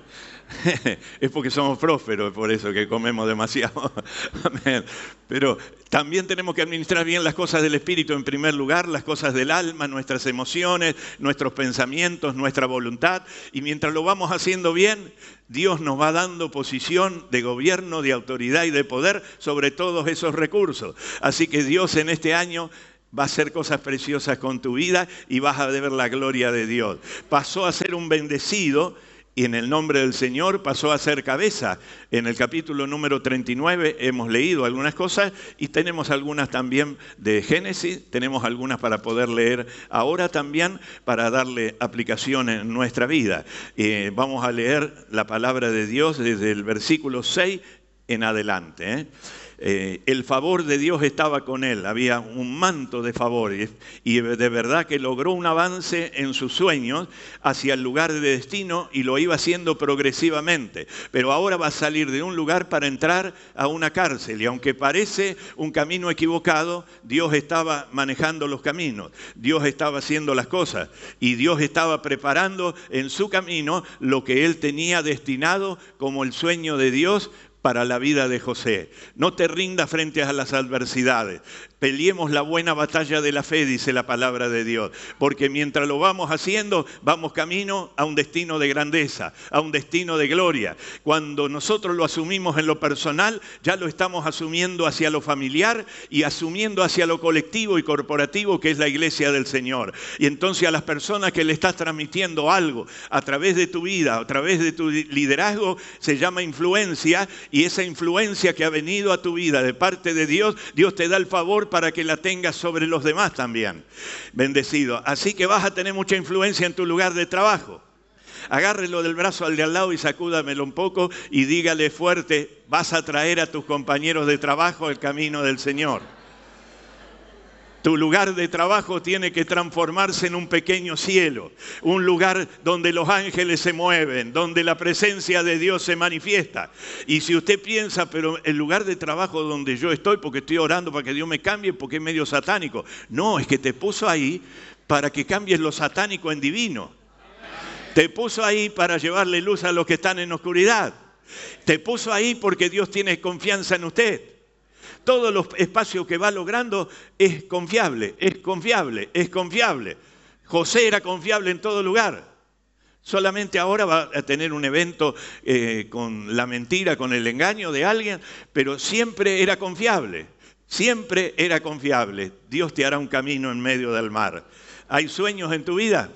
es porque somos prósperos, por eso que comemos demasiado. Amén. Pero también tenemos que administrar bien las cosas del espíritu en primer lugar, las cosas del alma, nuestras emociones, nuestros pensamientos, nuestra voluntad. Y mientras lo vamos haciendo bien, Dios nos va dando posición de gobierno, de autoridad y de poder sobre todos esos recursos. Así que Dios en este año va a hacer cosas preciosas con tu vida y vas a ver la gloria de Dios. Pasó a ser un bendecido y en el nombre del Señor pasó a ser cabeza. En el capítulo número 39 hemos leído algunas cosas y tenemos algunas también de Génesis, tenemos algunas para poder leer ahora también para darle aplicación en nuestra vida. Eh, vamos a leer la palabra de Dios desde el versículo 6 en adelante. ¿eh? Eh, el favor de Dios estaba con él, había un manto de favor y de verdad que logró un avance en sus sueños hacia el lugar de destino y lo iba haciendo progresivamente. Pero ahora va a salir de un lugar para entrar a una cárcel y aunque parece un camino equivocado, Dios estaba manejando los caminos, Dios estaba haciendo las cosas y Dios estaba preparando en su camino lo que él tenía destinado como el sueño de Dios para la vida de José. No te rindas frente a las adversidades. Peleemos la buena batalla de la fe, dice la palabra de Dios, porque mientras lo vamos haciendo, vamos camino a un destino de grandeza, a un destino de gloria. Cuando nosotros lo asumimos en lo personal, ya lo estamos asumiendo hacia lo familiar y asumiendo hacia lo colectivo y corporativo que es la iglesia del Señor. Y entonces a las personas que le estás transmitiendo algo a través de tu vida, a través de tu liderazgo, se llama influencia y esa influencia que ha venido a tu vida de parte de Dios, Dios te da el favor para que la tengas sobre los demás también. Bendecido. Así que vas a tener mucha influencia en tu lugar de trabajo. Agárrelo del brazo al de al lado y sacúdamelo un poco y dígale fuerte, vas a traer a tus compañeros de trabajo el camino del Señor. Tu lugar de trabajo tiene que transformarse en un pequeño cielo, un lugar donde los ángeles se mueven, donde la presencia de Dios se manifiesta. Y si usted piensa, pero el lugar de trabajo donde yo estoy, porque estoy orando para que Dios me cambie, porque es medio satánico. No, es que te puso ahí para que cambies lo satánico en divino. Te puso ahí para llevarle luz a los que están en oscuridad. Te puso ahí porque Dios tiene confianza en usted. Todos los espacios que va logrando es confiable, es confiable, es confiable. José era confiable en todo lugar. Solamente ahora va a tener un evento eh, con la mentira, con el engaño de alguien, pero siempre era confiable. Siempre era confiable. Dios te hará un camino en medio del mar. ¿Hay sueños en tu vida?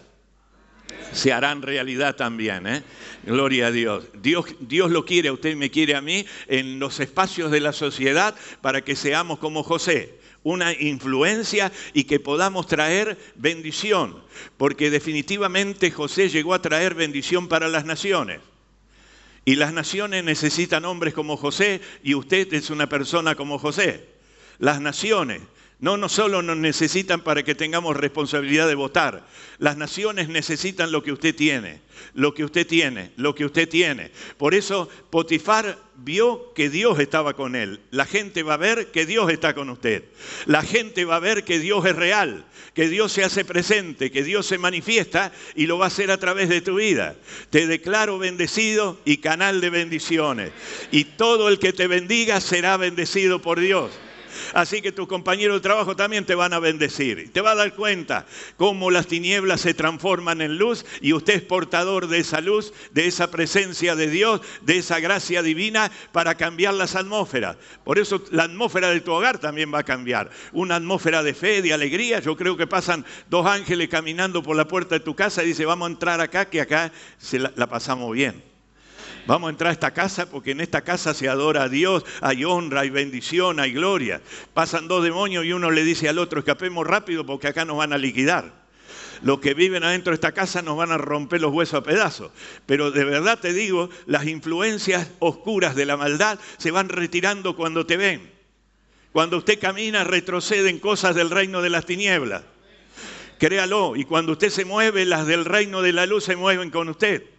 Se harán realidad también. ¿eh? Gloria a Dios. Dios. Dios lo quiere, usted me quiere a mí, en los espacios de la sociedad para que seamos como José una influencia y que podamos traer bendición, porque definitivamente José llegó a traer bendición para las naciones. Y las naciones necesitan hombres como José y usted es una persona como José. Las naciones no, no solo nos necesitan para que tengamos responsabilidad de votar. Las naciones necesitan lo que usted tiene, lo que usted tiene, lo que usted tiene. Por eso Potifar vio que Dios estaba con él. La gente va a ver que Dios está con usted. La gente va a ver que Dios es real, que Dios se hace presente, que Dios se manifiesta y lo va a hacer a través de tu vida. Te declaro bendecido y canal de bendiciones. Y todo el que te bendiga será bendecido por Dios. Así que tus compañeros de trabajo también te van a bendecir. Te va a dar cuenta cómo las tinieblas se transforman en luz y usted es portador de esa luz, de esa presencia de Dios, de esa gracia divina para cambiar las atmósferas. Por eso la atmósfera de tu hogar también va a cambiar. Una atmósfera de fe, de alegría. Yo creo que pasan dos ángeles caminando por la puerta de tu casa y dice, vamos a entrar acá, que acá se la, la pasamos bien. Vamos a entrar a esta casa porque en esta casa se adora a Dios, hay honra, hay bendición, hay gloria. Pasan dos demonios y uno le dice al otro, escapemos rápido porque acá nos van a liquidar. Los que viven adentro de esta casa nos van a romper los huesos a pedazos. Pero de verdad te digo, las influencias oscuras de la maldad se van retirando cuando te ven. Cuando usted camina, retroceden cosas del reino de las tinieblas. Créalo. Y cuando usted se mueve, las del reino de la luz se mueven con usted.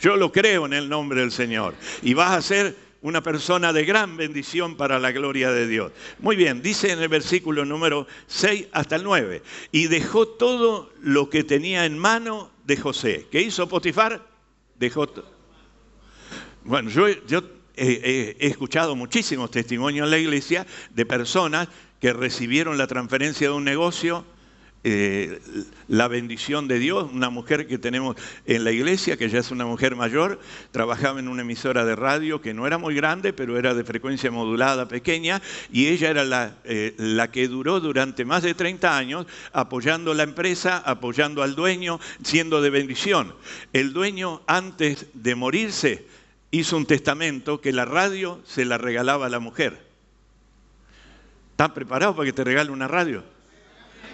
Yo lo creo en el nombre del Señor. Y vas a ser una persona de gran bendición para la gloria de Dios. Muy bien, dice en el versículo número 6 hasta el 9. Y dejó todo lo que tenía en mano de José. ¿Qué hizo Potifar? Dejó. Bueno, yo, yo he escuchado muchísimos testimonios en la iglesia de personas que recibieron la transferencia de un negocio eh, la bendición de Dios, una mujer que tenemos en la iglesia, que ya es una mujer mayor, trabajaba en una emisora de radio que no era muy grande, pero era de frecuencia modulada pequeña, y ella era la, eh, la que duró durante más de 30 años apoyando la empresa, apoyando al dueño, siendo de bendición. El dueño antes de morirse hizo un testamento que la radio se la regalaba a la mujer. ¿Están preparados para que te regale una radio?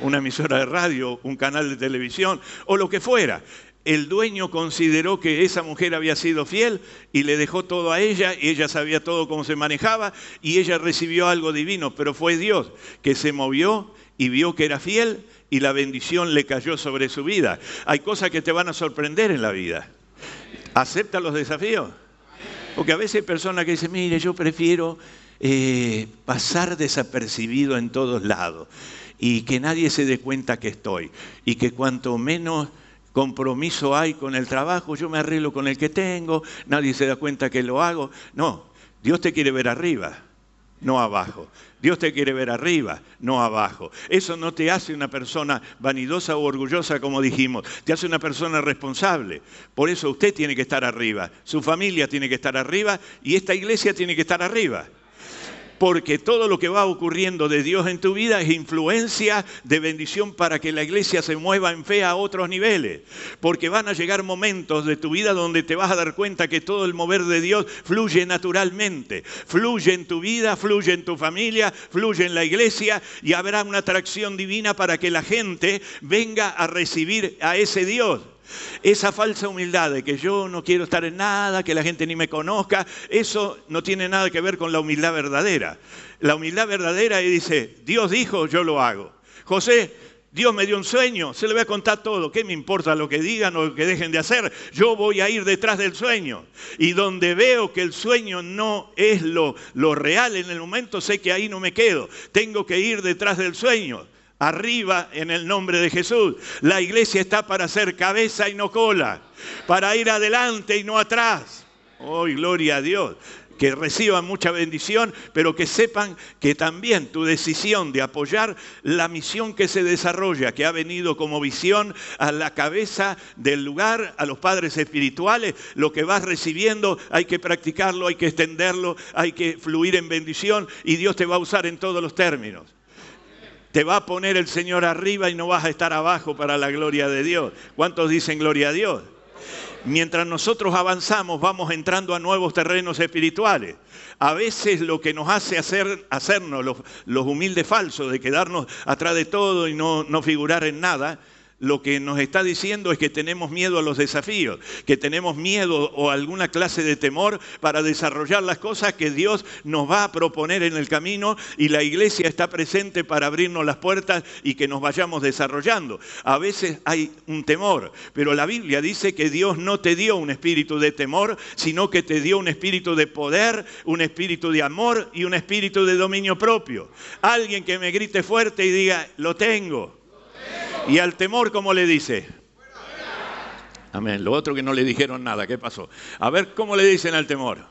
Una emisora de radio, un canal de televisión o lo que fuera. El dueño consideró que esa mujer había sido fiel y le dejó todo a ella y ella sabía todo cómo se manejaba y ella recibió algo divino, pero fue Dios que se movió y vio que era fiel y la bendición le cayó sobre su vida. Hay cosas que te van a sorprender en la vida. ¿Acepta los desafíos? Porque a veces hay personas que dicen, mire, yo prefiero eh, pasar desapercibido en todos lados y que nadie se dé cuenta que estoy. Y que cuanto menos compromiso hay con el trabajo, yo me arreglo con el que tengo, nadie se da cuenta que lo hago. No, Dios te quiere ver arriba, no abajo. Dios te quiere ver arriba, no abajo. Eso no te hace una persona vanidosa o orgullosa, como dijimos, te hace una persona responsable. Por eso usted tiene que estar arriba, su familia tiene que estar arriba y esta iglesia tiene que estar arriba porque todo lo que va ocurriendo de Dios en tu vida es influencia de bendición para que la iglesia se mueva en fe a otros niveles. Porque van a llegar momentos de tu vida donde te vas a dar cuenta que todo el mover de Dios fluye naturalmente. Fluye en tu vida, fluye en tu familia, fluye en la iglesia y habrá una atracción divina para que la gente venga a recibir a ese Dios. Esa falsa humildad de que yo no quiero estar en nada, que la gente ni me conozca, eso no tiene nada que ver con la humildad verdadera. La humildad verdadera dice, Dios dijo, yo lo hago. José, Dios me dio un sueño, se le voy a contar todo. ¿Qué me importa lo que digan o lo que dejen de hacer? Yo voy a ir detrás del sueño. Y donde veo que el sueño no es lo, lo real en el momento, sé que ahí no me quedo. Tengo que ir detrás del sueño arriba en el nombre de Jesús. La iglesia está para ser cabeza y no cola, para ir adelante y no atrás. Oh, gloria a Dios. Que reciban mucha bendición, pero que sepan que también tu decisión de apoyar la misión que se desarrolla, que ha venido como visión a la cabeza del lugar, a los padres espirituales, lo que vas recibiendo hay que practicarlo, hay que extenderlo, hay que fluir en bendición y Dios te va a usar en todos los términos. Te va a poner el Señor arriba y no vas a estar abajo para la gloria de Dios. ¿Cuántos dicen gloria a Dios? Mientras nosotros avanzamos, vamos entrando a nuevos terrenos espirituales. A veces lo que nos hace hacer, hacernos los, humildes falsos, de quedarnos atrás de todo y no, no figurar en nada, lo que nos está diciendo es que tenemos miedo a los desafíos, que tenemos miedo o alguna clase de temor para desarrollar las cosas que Dios nos va a proponer en el camino y la iglesia está presente para abrirnos las puertas y que nos vayamos desarrollando. A veces hay un temor, pero la Biblia dice que Dios no te dio un espíritu de temor, sino que te dio un espíritu de poder, un espíritu de amor y un espíritu de dominio propio. Alguien que me grite fuerte y diga, lo tengo. Y al temor, ¿cómo le dice? Amén. Lo otro que no le dijeron nada, ¿qué pasó? A ver, ¿cómo le dicen al temor?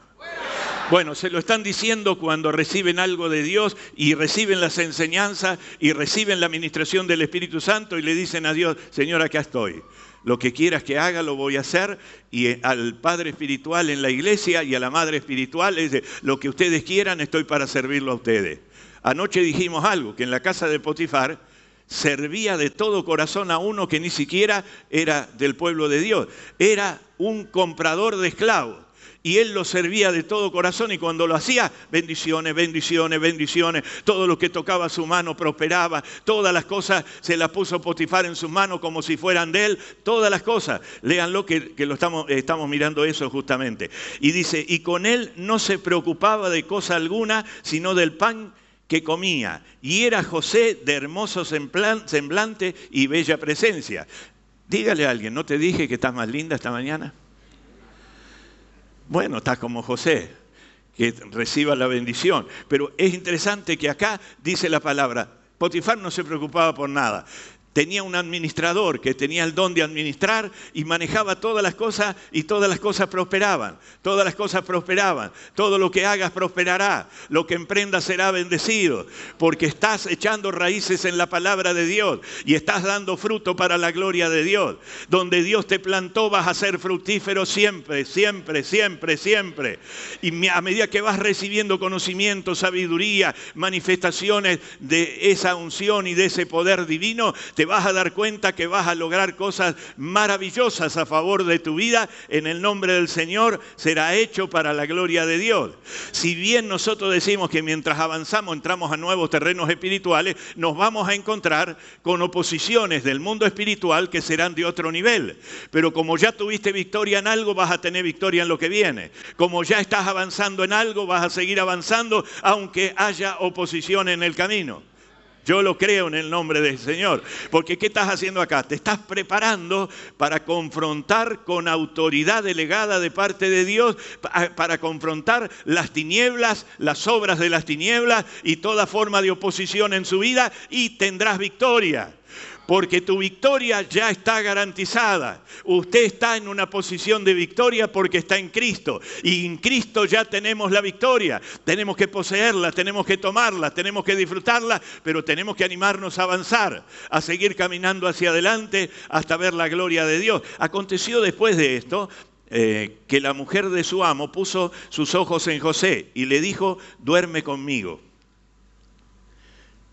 Bueno, se lo están diciendo cuando reciben algo de Dios y reciben las enseñanzas y reciben la administración del Espíritu Santo y le dicen a Dios, Señor, acá estoy. Lo que quieras que haga, lo voy a hacer. Y al Padre Espiritual en la iglesia y a la Madre Espiritual es de, lo que ustedes quieran, estoy para servirlo a ustedes. Anoche dijimos algo, que en la casa de Potifar servía de todo corazón a uno que ni siquiera era del pueblo de Dios. Era un comprador de esclavos. y él lo servía de todo corazón y cuando lo hacía, bendiciones, bendiciones, bendiciones, todo lo que tocaba su mano prosperaba, todas las cosas se las puso Potifar en sus manos como si fueran de él, todas las cosas. Léanlo que, que lo estamos, estamos mirando eso justamente. Y dice, y con él no se preocupaba de cosa alguna, sino del pan que comía. Y era José de hermoso semblante y bella presencia. Dígale a alguien, ¿no te dije que estás más linda esta mañana? Bueno, estás como José, que reciba la bendición. Pero es interesante que acá dice la palabra, Potifar no se preocupaba por nada tenía un administrador que tenía el don de administrar y manejaba todas las cosas y todas las cosas prosperaban. Todas las cosas prosperaban. Todo lo que hagas prosperará. Lo que emprendas será bendecido. Porque estás echando raíces en la palabra de Dios y estás dando fruto para la gloria de Dios. Donde Dios te plantó vas a ser fructífero siempre, siempre, siempre, siempre. Y a medida que vas recibiendo conocimiento, sabiduría, manifestaciones de esa unción y de ese poder divino, te vas a dar cuenta que vas a lograr cosas maravillosas a favor de tu vida. En el nombre del Señor será hecho para la gloria de Dios. Si bien nosotros decimos que mientras avanzamos entramos a nuevos terrenos espirituales, nos vamos a encontrar con oposiciones del mundo espiritual que serán de otro nivel. Pero como ya tuviste victoria en algo, vas a tener victoria en lo que viene. Como ya estás avanzando en algo, vas a seguir avanzando aunque haya oposición en el camino. Yo lo creo en el nombre del Señor. Porque ¿qué estás haciendo acá? Te estás preparando para confrontar con autoridad delegada de parte de Dios, para confrontar las tinieblas, las obras de las tinieblas y toda forma de oposición en su vida y tendrás victoria porque tu victoria ya está garantizada. Usted está en una posición de victoria porque está en Cristo. Y en Cristo ya tenemos la victoria. Tenemos que poseerla, tenemos que tomarla, tenemos que disfrutarla, pero tenemos que animarnos a avanzar, a seguir caminando hacia adelante hasta ver la gloria de Dios. Aconteció después de esto eh, que la mujer de su amo puso sus ojos en José y le dijo, duerme conmigo.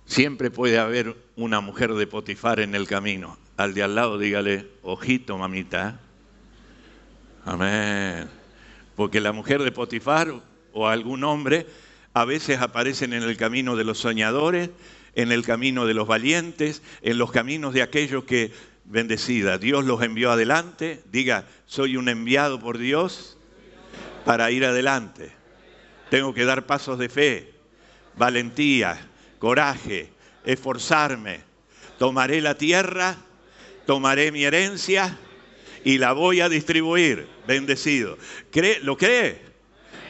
Siempre puede haber una mujer de Potifar en el camino. Al de al lado dígale, ojito mamita. Amén. Porque la mujer de Potifar o algún hombre a veces aparecen en el camino de los soñadores, en el camino de los valientes, en los caminos de aquellos que, bendecida, Dios los envió adelante. Diga, soy un enviado por Dios para ir adelante. Tengo que dar pasos de fe, valentía, coraje, esforzarme. Tomaré la tierra, tomaré mi herencia y la voy a distribuir. Bendecido. ¿Lo cree?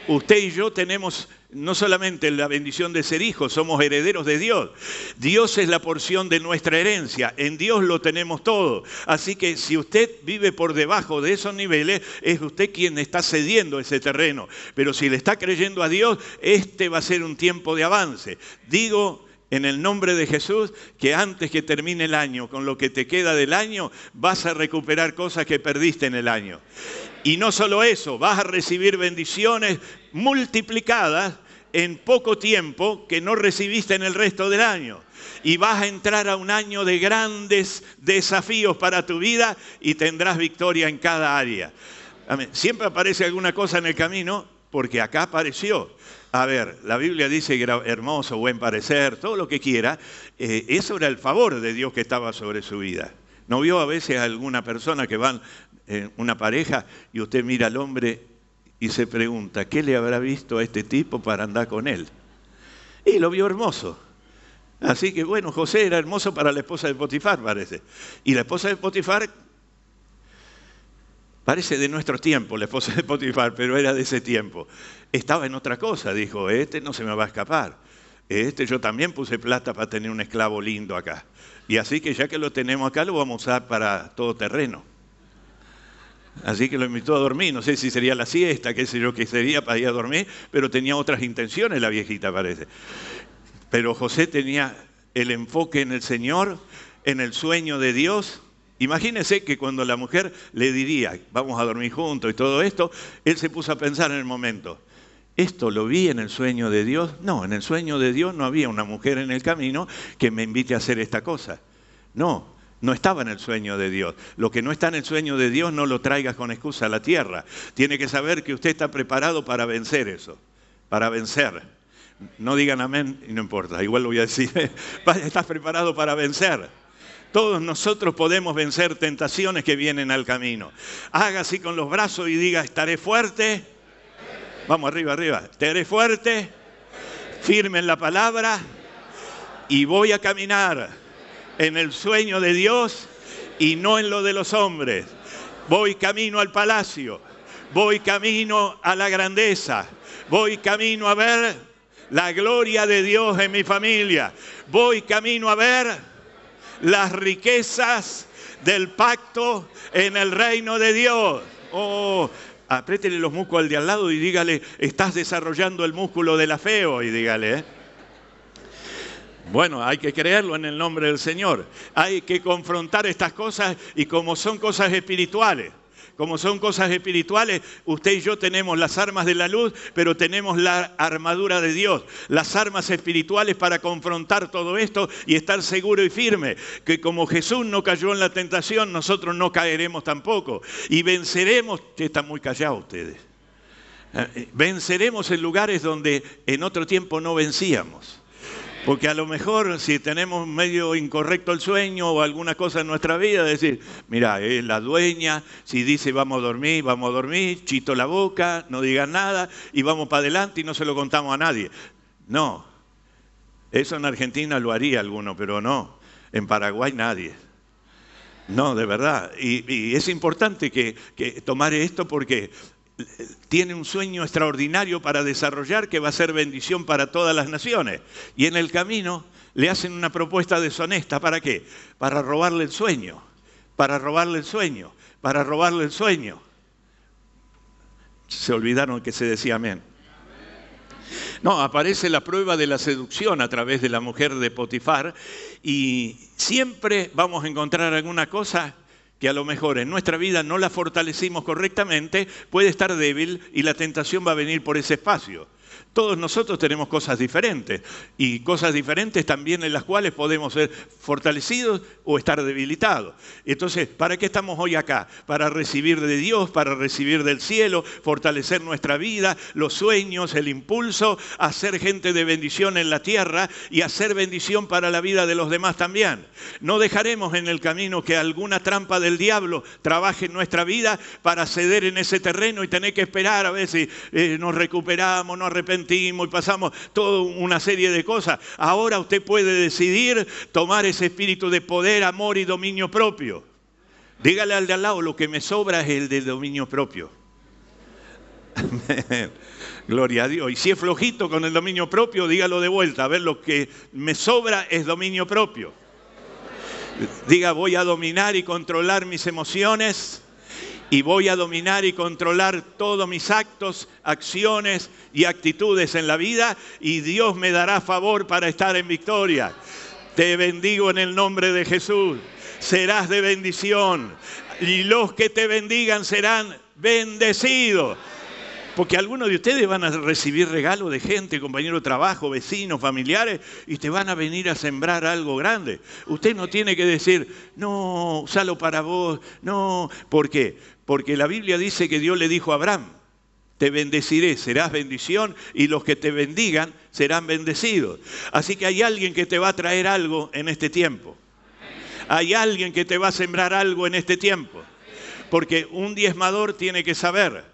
Usted y yo tenemos no solamente la bendición de ser hijos, somos herederos de Dios. Dios es la porción de nuestra herencia, en Dios lo tenemos todo. Así que si usted vive por debajo de esos niveles, es usted quien está cediendo ese terreno. Pero si le está creyendo a Dios, este va a ser un tiempo de avance. Digo en el nombre de Jesús que antes que termine el año, con lo que te queda del año, vas a recuperar cosas que perdiste en el año. Y no solo eso, vas a recibir bendiciones multiplicadas en poco tiempo que no recibiste en el resto del año. Y vas a entrar a un año de grandes desafíos para tu vida y tendrás victoria en cada área. Siempre aparece alguna cosa en el camino porque acá apareció. A ver, la Biblia dice que era hermoso, buen parecer, todo lo que quiera. Eh, eso era el favor de Dios que estaba sobre su vida. ¿No vio a veces a alguna persona que van en una pareja y usted mira al hombre y se pregunta, ¿qué le habrá visto a este tipo para andar con él? Y lo vio hermoso. Así que bueno, José era hermoso para la esposa de Potifar, parece. Y la esposa de Potifar parece de nuestro tiempo, la esposa de Potifar, pero era de ese tiempo. Estaba en otra cosa, dijo, este no se me va a escapar. Este yo también puse plata para tener un esclavo lindo acá. Y así que ya que lo tenemos acá, lo vamos a usar para todo terreno. Así que lo invitó a dormir, no sé si sería la siesta, qué sé yo qué sería para ir a dormir, pero tenía otras intenciones la viejita parece. Pero José tenía el enfoque en el Señor, en el sueño de Dios. Imagínese que cuando la mujer le diría, vamos a dormir juntos y todo esto, él se puso a pensar en el momento, ¿esto lo vi en el sueño de Dios? No, en el sueño de Dios no había una mujer en el camino que me invite a hacer esta cosa. No, No estaba en el sueño de Dios. Lo que no está en el sueño de Dios no lo traigas con excusa a la tierra. Tiene que saber que usted está preparado para vencer eso, para vencer. No digan amén y no importa, igual lo voy a decir. Estás preparado para vencer. Todos nosotros podemos vencer tentaciones que vienen al camino. Haga así con los brazos y diga, estaré fuerte. Vamos arriba, arriba. Estaré fuerte, firme en la palabra y voy a caminar en el sueño de Dios y no en lo de los hombres. Voy camino al palacio, voy camino a la grandeza, voy camino a ver la gloria de Dios en mi familia, voy camino a ver las riquezas del pacto en el reino de Dios. Oh, apriétele los músculos al de al lado y dígale, estás desarrollando el músculo de la fe hoy, dígale. ¿eh? Bueno, hay que creerlo en el nombre del Señor. Hay que confrontar estas cosas y como son cosas espirituales. Como son cosas espirituales, usted y yo tenemos las armas de la luz, pero tenemos la armadura de Dios, las armas espirituales para confrontar todo esto y estar seguro y firme, que como Jesús no cayó en la tentación, nosotros no caeremos tampoco. Y venceremos, están muy callados ustedes, eh, venceremos en lugares donde en otro tiempo no vencíamos. Porque a lo mejor si tenemos medio incorrecto el sueño o alguna cosa en nuestra vida, decir, mira, es la dueña, si dice vamos a dormir, vamos a dormir, chito la boca, no digas nada y vamos para adelante y no se lo contamos a nadie. No, eso en Argentina lo haría alguno, pero no, en Paraguay nadie. No, de verdad. Y, es importante que, que tomar esto porque tiene un sueño extraordinario para desarrollar que va a ser bendición para todas las naciones. Y en el camino le hacen una propuesta deshonesta. ¿Para qué? Para robarle el sueño, para robarle el sueño, para robarle el sueño. Se olvidaron que se decía amén. No, aparece la prueba de la seducción a través de la mujer de Potifar y siempre vamos a encontrar alguna cosa que a lo mejor en nuestra vida no la fortalecimos correctamente, puede estar débil y la tentación va a venir por ese espacio. Todos nosotros tenemos cosas diferentes y cosas diferentes también en las cuales podemos ser fortalecidos o estar debilitados. Entonces, ¿para qué estamos hoy acá? Para recibir de Dios, para recibir del cielo, fortalecer nuestra vida, los sueños, el impulso, hacer gente de bendición en la tierra y hacer bendición para la vida de los demás también. No dejaremos en el camino que alguna trampa del diablo trabaje en nuestra vida para ceder en ese terreno y tener que esperar a ver si eh, nos recuperamos, nos arrepentimos y pasamos toda una serie de cosas. Ahora usted puede decidir tomar ese espíritu de poder, amor y dominio propio. Dígale al de al lado, lo que me sobra es el de dominio propio. Gloria a Dios. Y si es flojito con el dominio propio, dígalo de vuelta. A ver, lo que me sobra es dominio propio. Diga, voy a dominar y controlar mis emociones y voy a dominar y controlar todos mis actos, acciones y actitudes en la vida y Dios me dará favor para estar en victoria. Te bendigo en el nombre de Jesús. Serás de bendición y los que te bendigan serán bendecidos. Porque algunos de ustedes van a recibir regalos de gente, compañeros de trabajo, vecinos, familiares, y te van a venir a sembrar algo grande. Usted no tiene que decir, no, usalo para vos, no. ¿Por qué? Porque la Biblia dice que Dios le dijo a Abraham, te bendeciré, serás bendición y los que te bendigan serán bendecidos. Así que hay alguien que te va a traer algo en este tiempo. Hay alguien que te va a sembrar algo en este tiempo. Porque un diezmador tiene que saber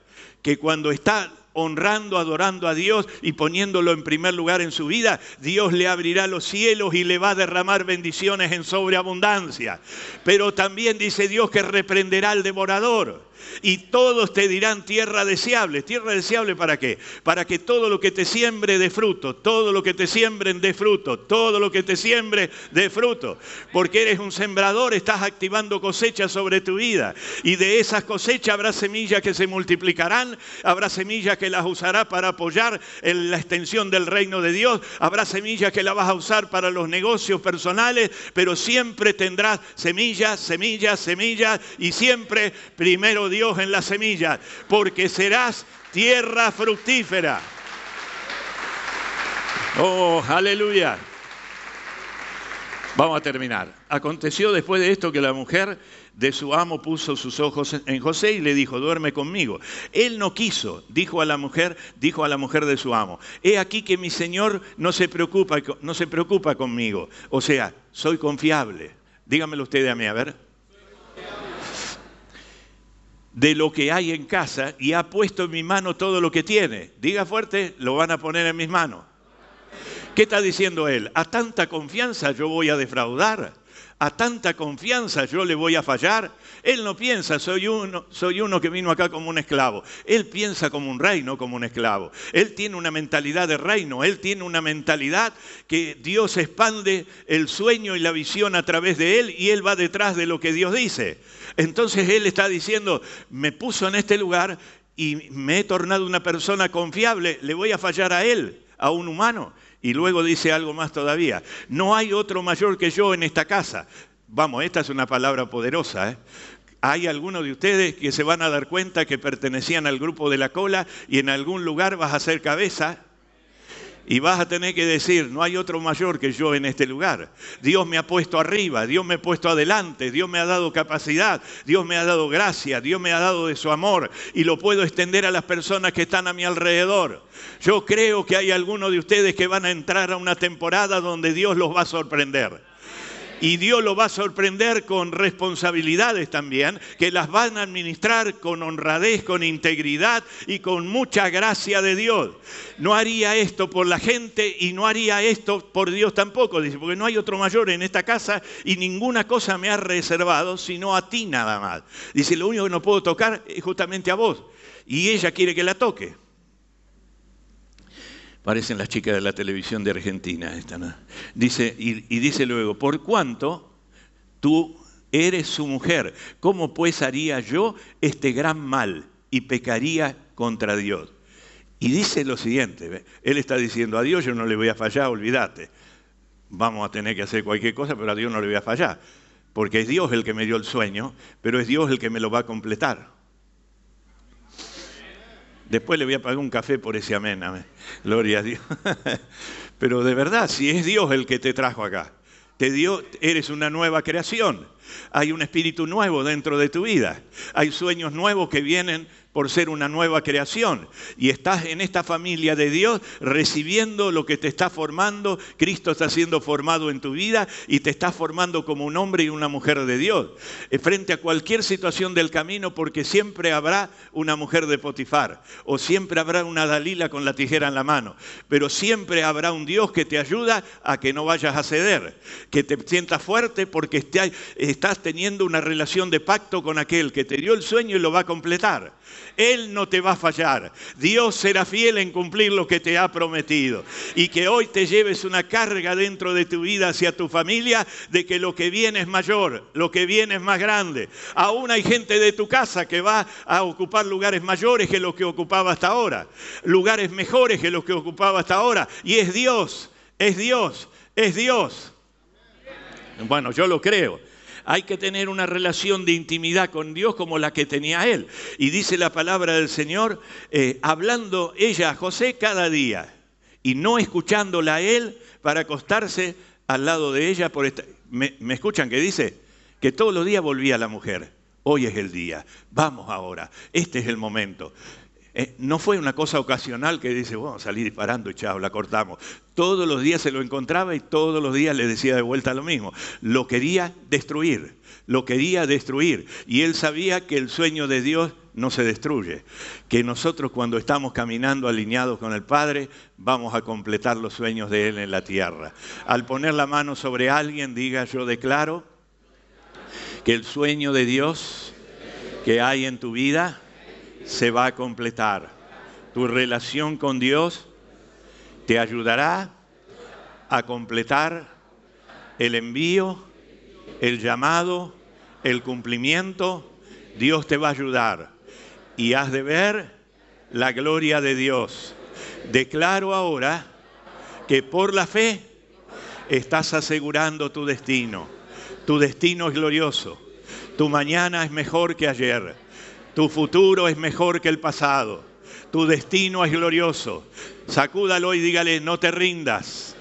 que cuando está honrando, adorando a Dios y poniéndolo en primer lugar en su vida, Dios le abrirá los cielos y le va a derramar bendiciones en sobreabundancia. Pero también dice Dios que reprenderá al devorador y todos te dirán tierra deseable. ¿Tierra deseable para qué? Para que todo lo que te siembre dé fruto, todo lo que te siembren dé fruto, todo lo que te siembre dé fruto. Porque eres un sembrador, estás activando cosechas sobre tu vida. Y de esas cosechas habrá semillas que se multiplicarán, habrá semillas que las usarás para apoyar en la extensión del reino de Dios, habrá semillas que las vas a usar para los negocios personales, pero siempre tendrás semillas, semillas, semillas y siempre primero Dios en la semilla, porque serás tierra fructífera. Oh, aleluya. Vamos a terminar. Aconteció después de esto que la mujer de su amo puso sus ojos en José y le dijo, duerme conmigo. Él no quiso, dijo a la mujer, dijo a la mujer de su amo, he aquí que mi señor no se preocupa, no se preocupa conmigo. O sea, soy confiable. Dígamelo usted a mí, a ver. De lo que hay en casa y ha puesto en mi mano todo lo que tiene. Diga fuerte, lo van a poner en mis manos. ¿Qué está diciendo él? A tanta confianza yo voy a defraudar a tanta confianza yo le voy a fallar. Él no piensa, soy uno, soy uno que vino acá como un esclavo. Él piensa como un rey, no como un esclavo. Él tiene una mentalidad de reino, él tiene una mentalidad que Dios expande el sueño y la visión a través de él y él va detrás de lo que Dios dice. Entonces él está diciendo, me puso en este lugar y me he tornado una persona confiable, le voy a fallar a él, a un humano. Y luego dice algo más todavía, no hay otro mayor que yo en esta casa. Vamos, esta es una palabra poderosa. ¿eh? Hay algunos de ustedes que se van a dar cuenta que pertenecían al grupo de la cola y en algún lugar vas a ser cabeza y vas a tener que decir, no hay otro mayor que yo en este lugar. Dios me ha puesto arriba, Dios me ha puesto adelante, Dios me ha dado capacidad, Dios me ha dado gracia, Dios me ha dado de su amor y lo puedo extender a las personas que están a mi alrededor. Yo creo que hay algunos de ustedes que van a entrar a una temporada donde Dios los va a sorprender. Y Dios lo va a sorprender con responsabilidades también, que las van a administrar con honradez, con integridad y con mucha gracia de Dios. No haría esto por la gente y no haría esto por Dios tampoco, dice, porque no hay otro mayor en esta casa y ninguna cosa me ha reservado sino a ti nada más. Dice, lo único que no puedo tocar es justamente a vos. Y ella quiere que la toque. Parecen las chicas de la televisión de Argentina. Esta, dice, y, y dice luego, por cuanto tú eres su mujer, ¿cómo pues haría yo este gran mal y pecaría contra Dios? Y dice lo siguiente, él está diciendo, a Dios yo no le voy a fallar, olvídate. Vamos a tener que hacer cualquier cosa, pero a Dios no le voy a fallar. Porque es Dios el que me dio el sueño, pero es Dios el que me lo va a completar. Después le voy a pagar un café por ese amén, Gloria a Dios. Pero de verdad, si es Dios el que te trajo acá, te dio, eres una nueva creación. Hay un espíritu nuevo dentro de tu vida. Hay sueños nuevos que vienen por ser una nueva creación. Y estás en esta familia de Dios recibiendo lo que te está formando. Cristo está siendo formado en tu vida y te está formando como un hombre y una mujer de Dios. Eh, frente a cualquier situación del camino, porque siempre habrá una mujer de Potifar o siempre habrá una Dalila con la tijera en la mano. Pero siempre habrá un Dios que te ayuda a que no vayas a ceder, que te sientas fuerte porque estás teniendo una relación de pacto con aquel que te dio el sueño y lo va a completar. Él no te va a fallar. Dios será fiel en cumplir lo que te ha prometido. Y que hoy te lleves una carga dentro de tu vida hacia tu familia de que lo que viene es mayor, lo que viene es más grande. Aún hay gente de tu casa que va a ocupar lugares mayores que los que ocupaba hasta ahora, lugares mejores que los que ocupaba hasta ahora. Y es Dios, es Dios, es Dios. Bueno, yo lo creo hay que tener una relación de intimidad con Dios como la que tenía él. Y dice la palabra del Señor, eh, hablando ella a José cada día y no escuchándola a él para acostarse al lado de ella. Por ¿Me, ¿Me escuchan que dice? Que todos los días volvía la mujer. Hoy es el día, vamos ahora, este es el momento. Eh, no fue una cosa ocasional que dice, bueno, salí disparando y chao, la cortamos. Todos los días se lo encontraba y todos los días le decía de vuelta lo mismo. Lo quería destruir, lo quería destruir. Y él sabía que el sueño de Dios no se destruye, que nosotros cuando estamos caminando alineados con el Padre vamos a completar los sueños de Él en la tierra. Al poner la mano sobre alguien, diga yo declaro que el sueño de Dios que hay en tu vida se va a completar. Tu relación con Dios te ayudará a completar el envío, el llamado, el cumplimiento. Dios te va a ayudar y has de ver la gloria de Dios. Declaro ahora que por la fe estás asegurando tu destino. Tu destino es glorioso. Tu mañana es mejor que ayer. Tu futuro es mejor que el pasado. Tu destino es glorioso. Sacúdalo y dígale, no te rindas.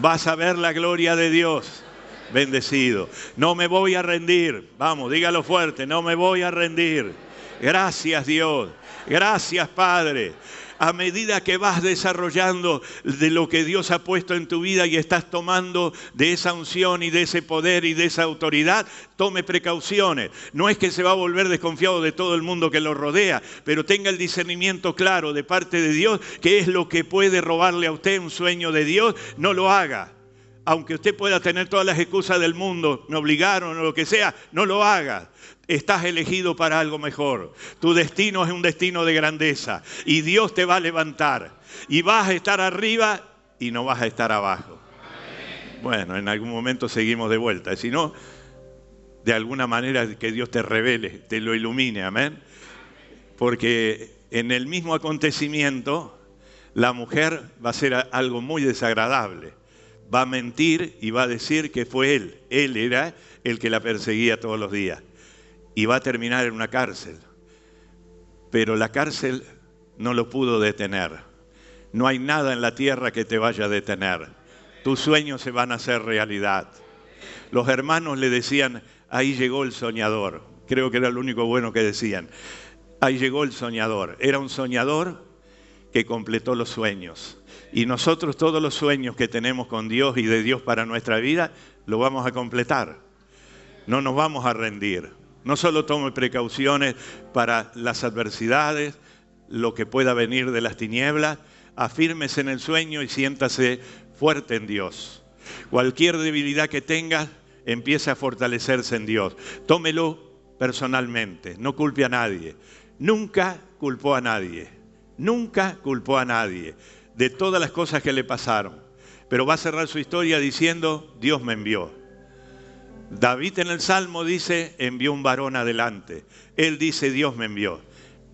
Vas a ver la gloria de Dios. bendecido. No me voy a rendir. Vamos, dígalo fuerte, no me voy a rendir. Gracias Dios. Gracias Padre a medida que vas desarrollando de lo que Dios ha puesto en tu vida y estás tomando de esa unción y de ese poder y de esa autoridad, tome precauciones. No es que se va a volver desconfiado de todo el mundo que lo rodea, pero tenga el discernimiento claro de parte de Dios que es lo que puede robarle a usted un sueño de Dios, no lo haga. Aunque usted pueda tener todas las excusas del mundo, me obligaron o lo que sea, no lo haga estás elegido para algo mejor. Tu destino es un destino de grandeza y Dios te va a levantar y vas a estar arriba y no vas a estar abajo. Bueno, en algún momento seguimos de vuelta, si no, de alguna manera que Dios te revele, te lo ilumine, amén. Porque en el mismo acontecimiento la mujer va a ser algo muy desagradable. Va a mentir y va a decir que fue él. Él era el que la perseguía todos los días y va a terminar en una cárcel. Pero la cárcel no lo pudo detener. No hay nada en la tierra que te vaya a detener. Tus sueños se van a hacer realidad. Los hermanos le decían, ahí llegó el soñador. Creo que era lo único bueno que decían. Ahí llegó el soñador. Era un soñador que completó los sueños. Y nosotros todos los sueños que tenemos con Dios y de Dios para nuestra vida, lo vamos a completar. No nos vamos a rendir. No solo tome precauciones para las adversidades, lo que pueda venir de las tinieblas, afírmese en el sueño y siéntase fuerte en Dios. Cualquier debilidad que tenga, empiece a fortalecerse en Dios. Tómelo personalmente, no culpe a nadie. Nunca culpó a nadie, nunca culpó a nadie de todas las cosas que le pasaron. Pero va a cerrar su historia diciendo, Dios me envió. David en el Salmo dice, envió un varón adelante. Él dice, Dios me envió.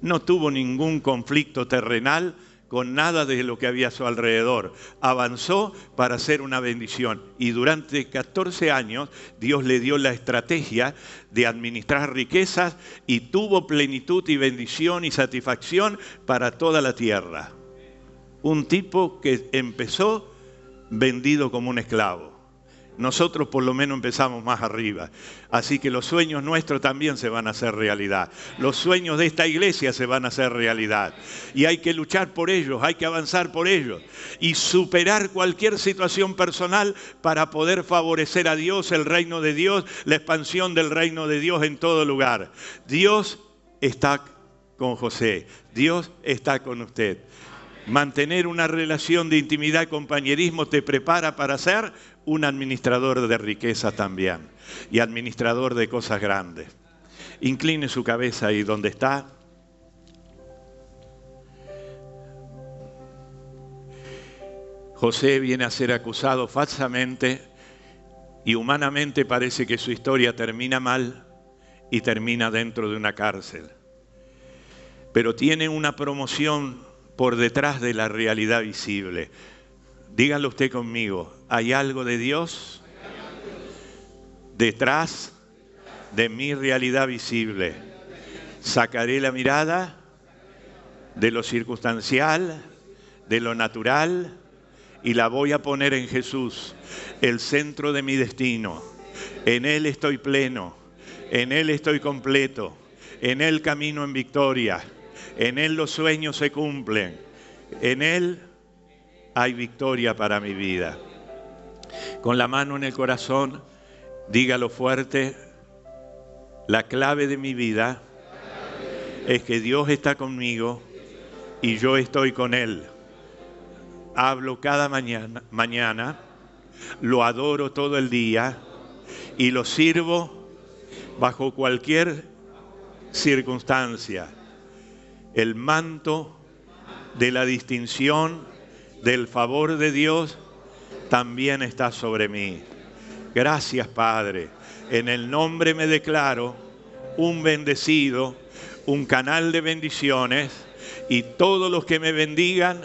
No tuvo ningún conflicto terrenal con nada de lo que había a su alrededor. Avanzó para hacer una bendición. Y durante 14 años Dios le dio la estrategia de administrar riquezas y tuvo plenitud y bendición y satisfacción para toda la tierra. Un tipo que empezó vendido como un esclavo nosotros por lo menos empezamos más arriba. Así que los sueños nuestros también se van a hacer realidad. Los sueños de esta iglesia se van a hacer realidad. Y hay que luchar por ellos, hay que avanzar por ellos. Y superar cualquier situación personal para poder favorecer a Dios, el reino de Dios, la expansión del reino de Dios en todo lugar. Dios está con José. Dios está con usted. Mantener una relación de intimidad y compañerismo te prepara para ser un administrador de riqueza también y administrador de cosas grandes. Incline su cabeza ahí donde está. José viene a ser acusado falsamente y humanamente parece que su historia termina mal y termina dentro de una cárcel. Pero tiene una promoción por detrás de la realidad visible. Díganlo usted conmigo, ¿hay algo de Dios detrás de mi realidad visible? Sacaré la mirada de lo circunstancial, de lo natural, y la voy a poner en Jesús, el centro de mi destino. En Él estoy pleno, en Él estoy completo, en Él camino en victoria, en Él los sueños se cumplen, en Él hay victoria para mi vida. Con la mano en el corazón, dígalo fuerte, la clave de mi vida es que Dios está conmigo y yo estoy con Él. Hablo cada mañana, mañana, lo adoro todo el día y lo sirvo bajo cualquier circunstancia. El manto de la distinción del favor de Dios también está sobre mí. Gracias, Padre. En el nombre me declaro un bendecido, un canal de bendiciones, y todos los que me bendigan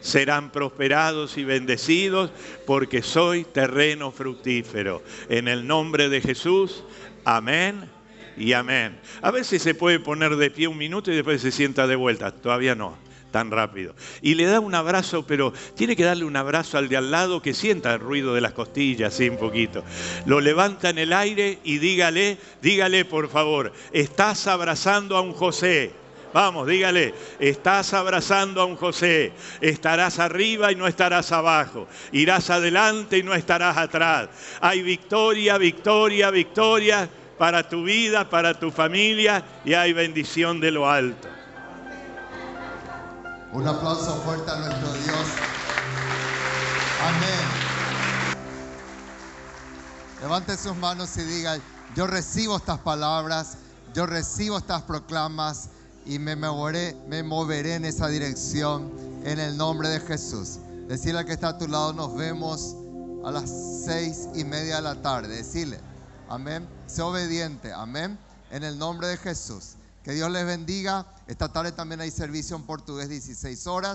serán prosperados y bendecidos porque soy terreno fructífero. En el nombre de Jesús, amén y amén. A si se puede poner de pie un minuto y después se sienta de vuelta. Todavía no. Tan rápido. Y le da un abrazo, pero tiene que darle un abrazo al de al lado que sienta el ruido de las costillas, sí, un poquito. Lo levanta en el aire y dígale, dígale por favor, estás abrazando a un José. Vamos, dígale, estás abrazando a un José, estarás arriba y no estarás abajo, irás adelante y no estarás atrás. Hay victoria, victoria, victoria para tu vida, para tu familia y hay bendición de lo alto. Un aplauso fuerte a nuestro Dios. Amén. Levante sus manos y diga, yo recibo estas palabras, yo recibo estas proclamas y me moveré, me moveré en esa dirección en el nombre de Jesús. Decirle al que está a tu lado, nos vemos a las seis y media de la tarde. Decirle, amén. Sé obediente, amén. En el nombre de Jesús. Que Dios les bendiga. Esta tarde también hay servicio en portugués 16 horas.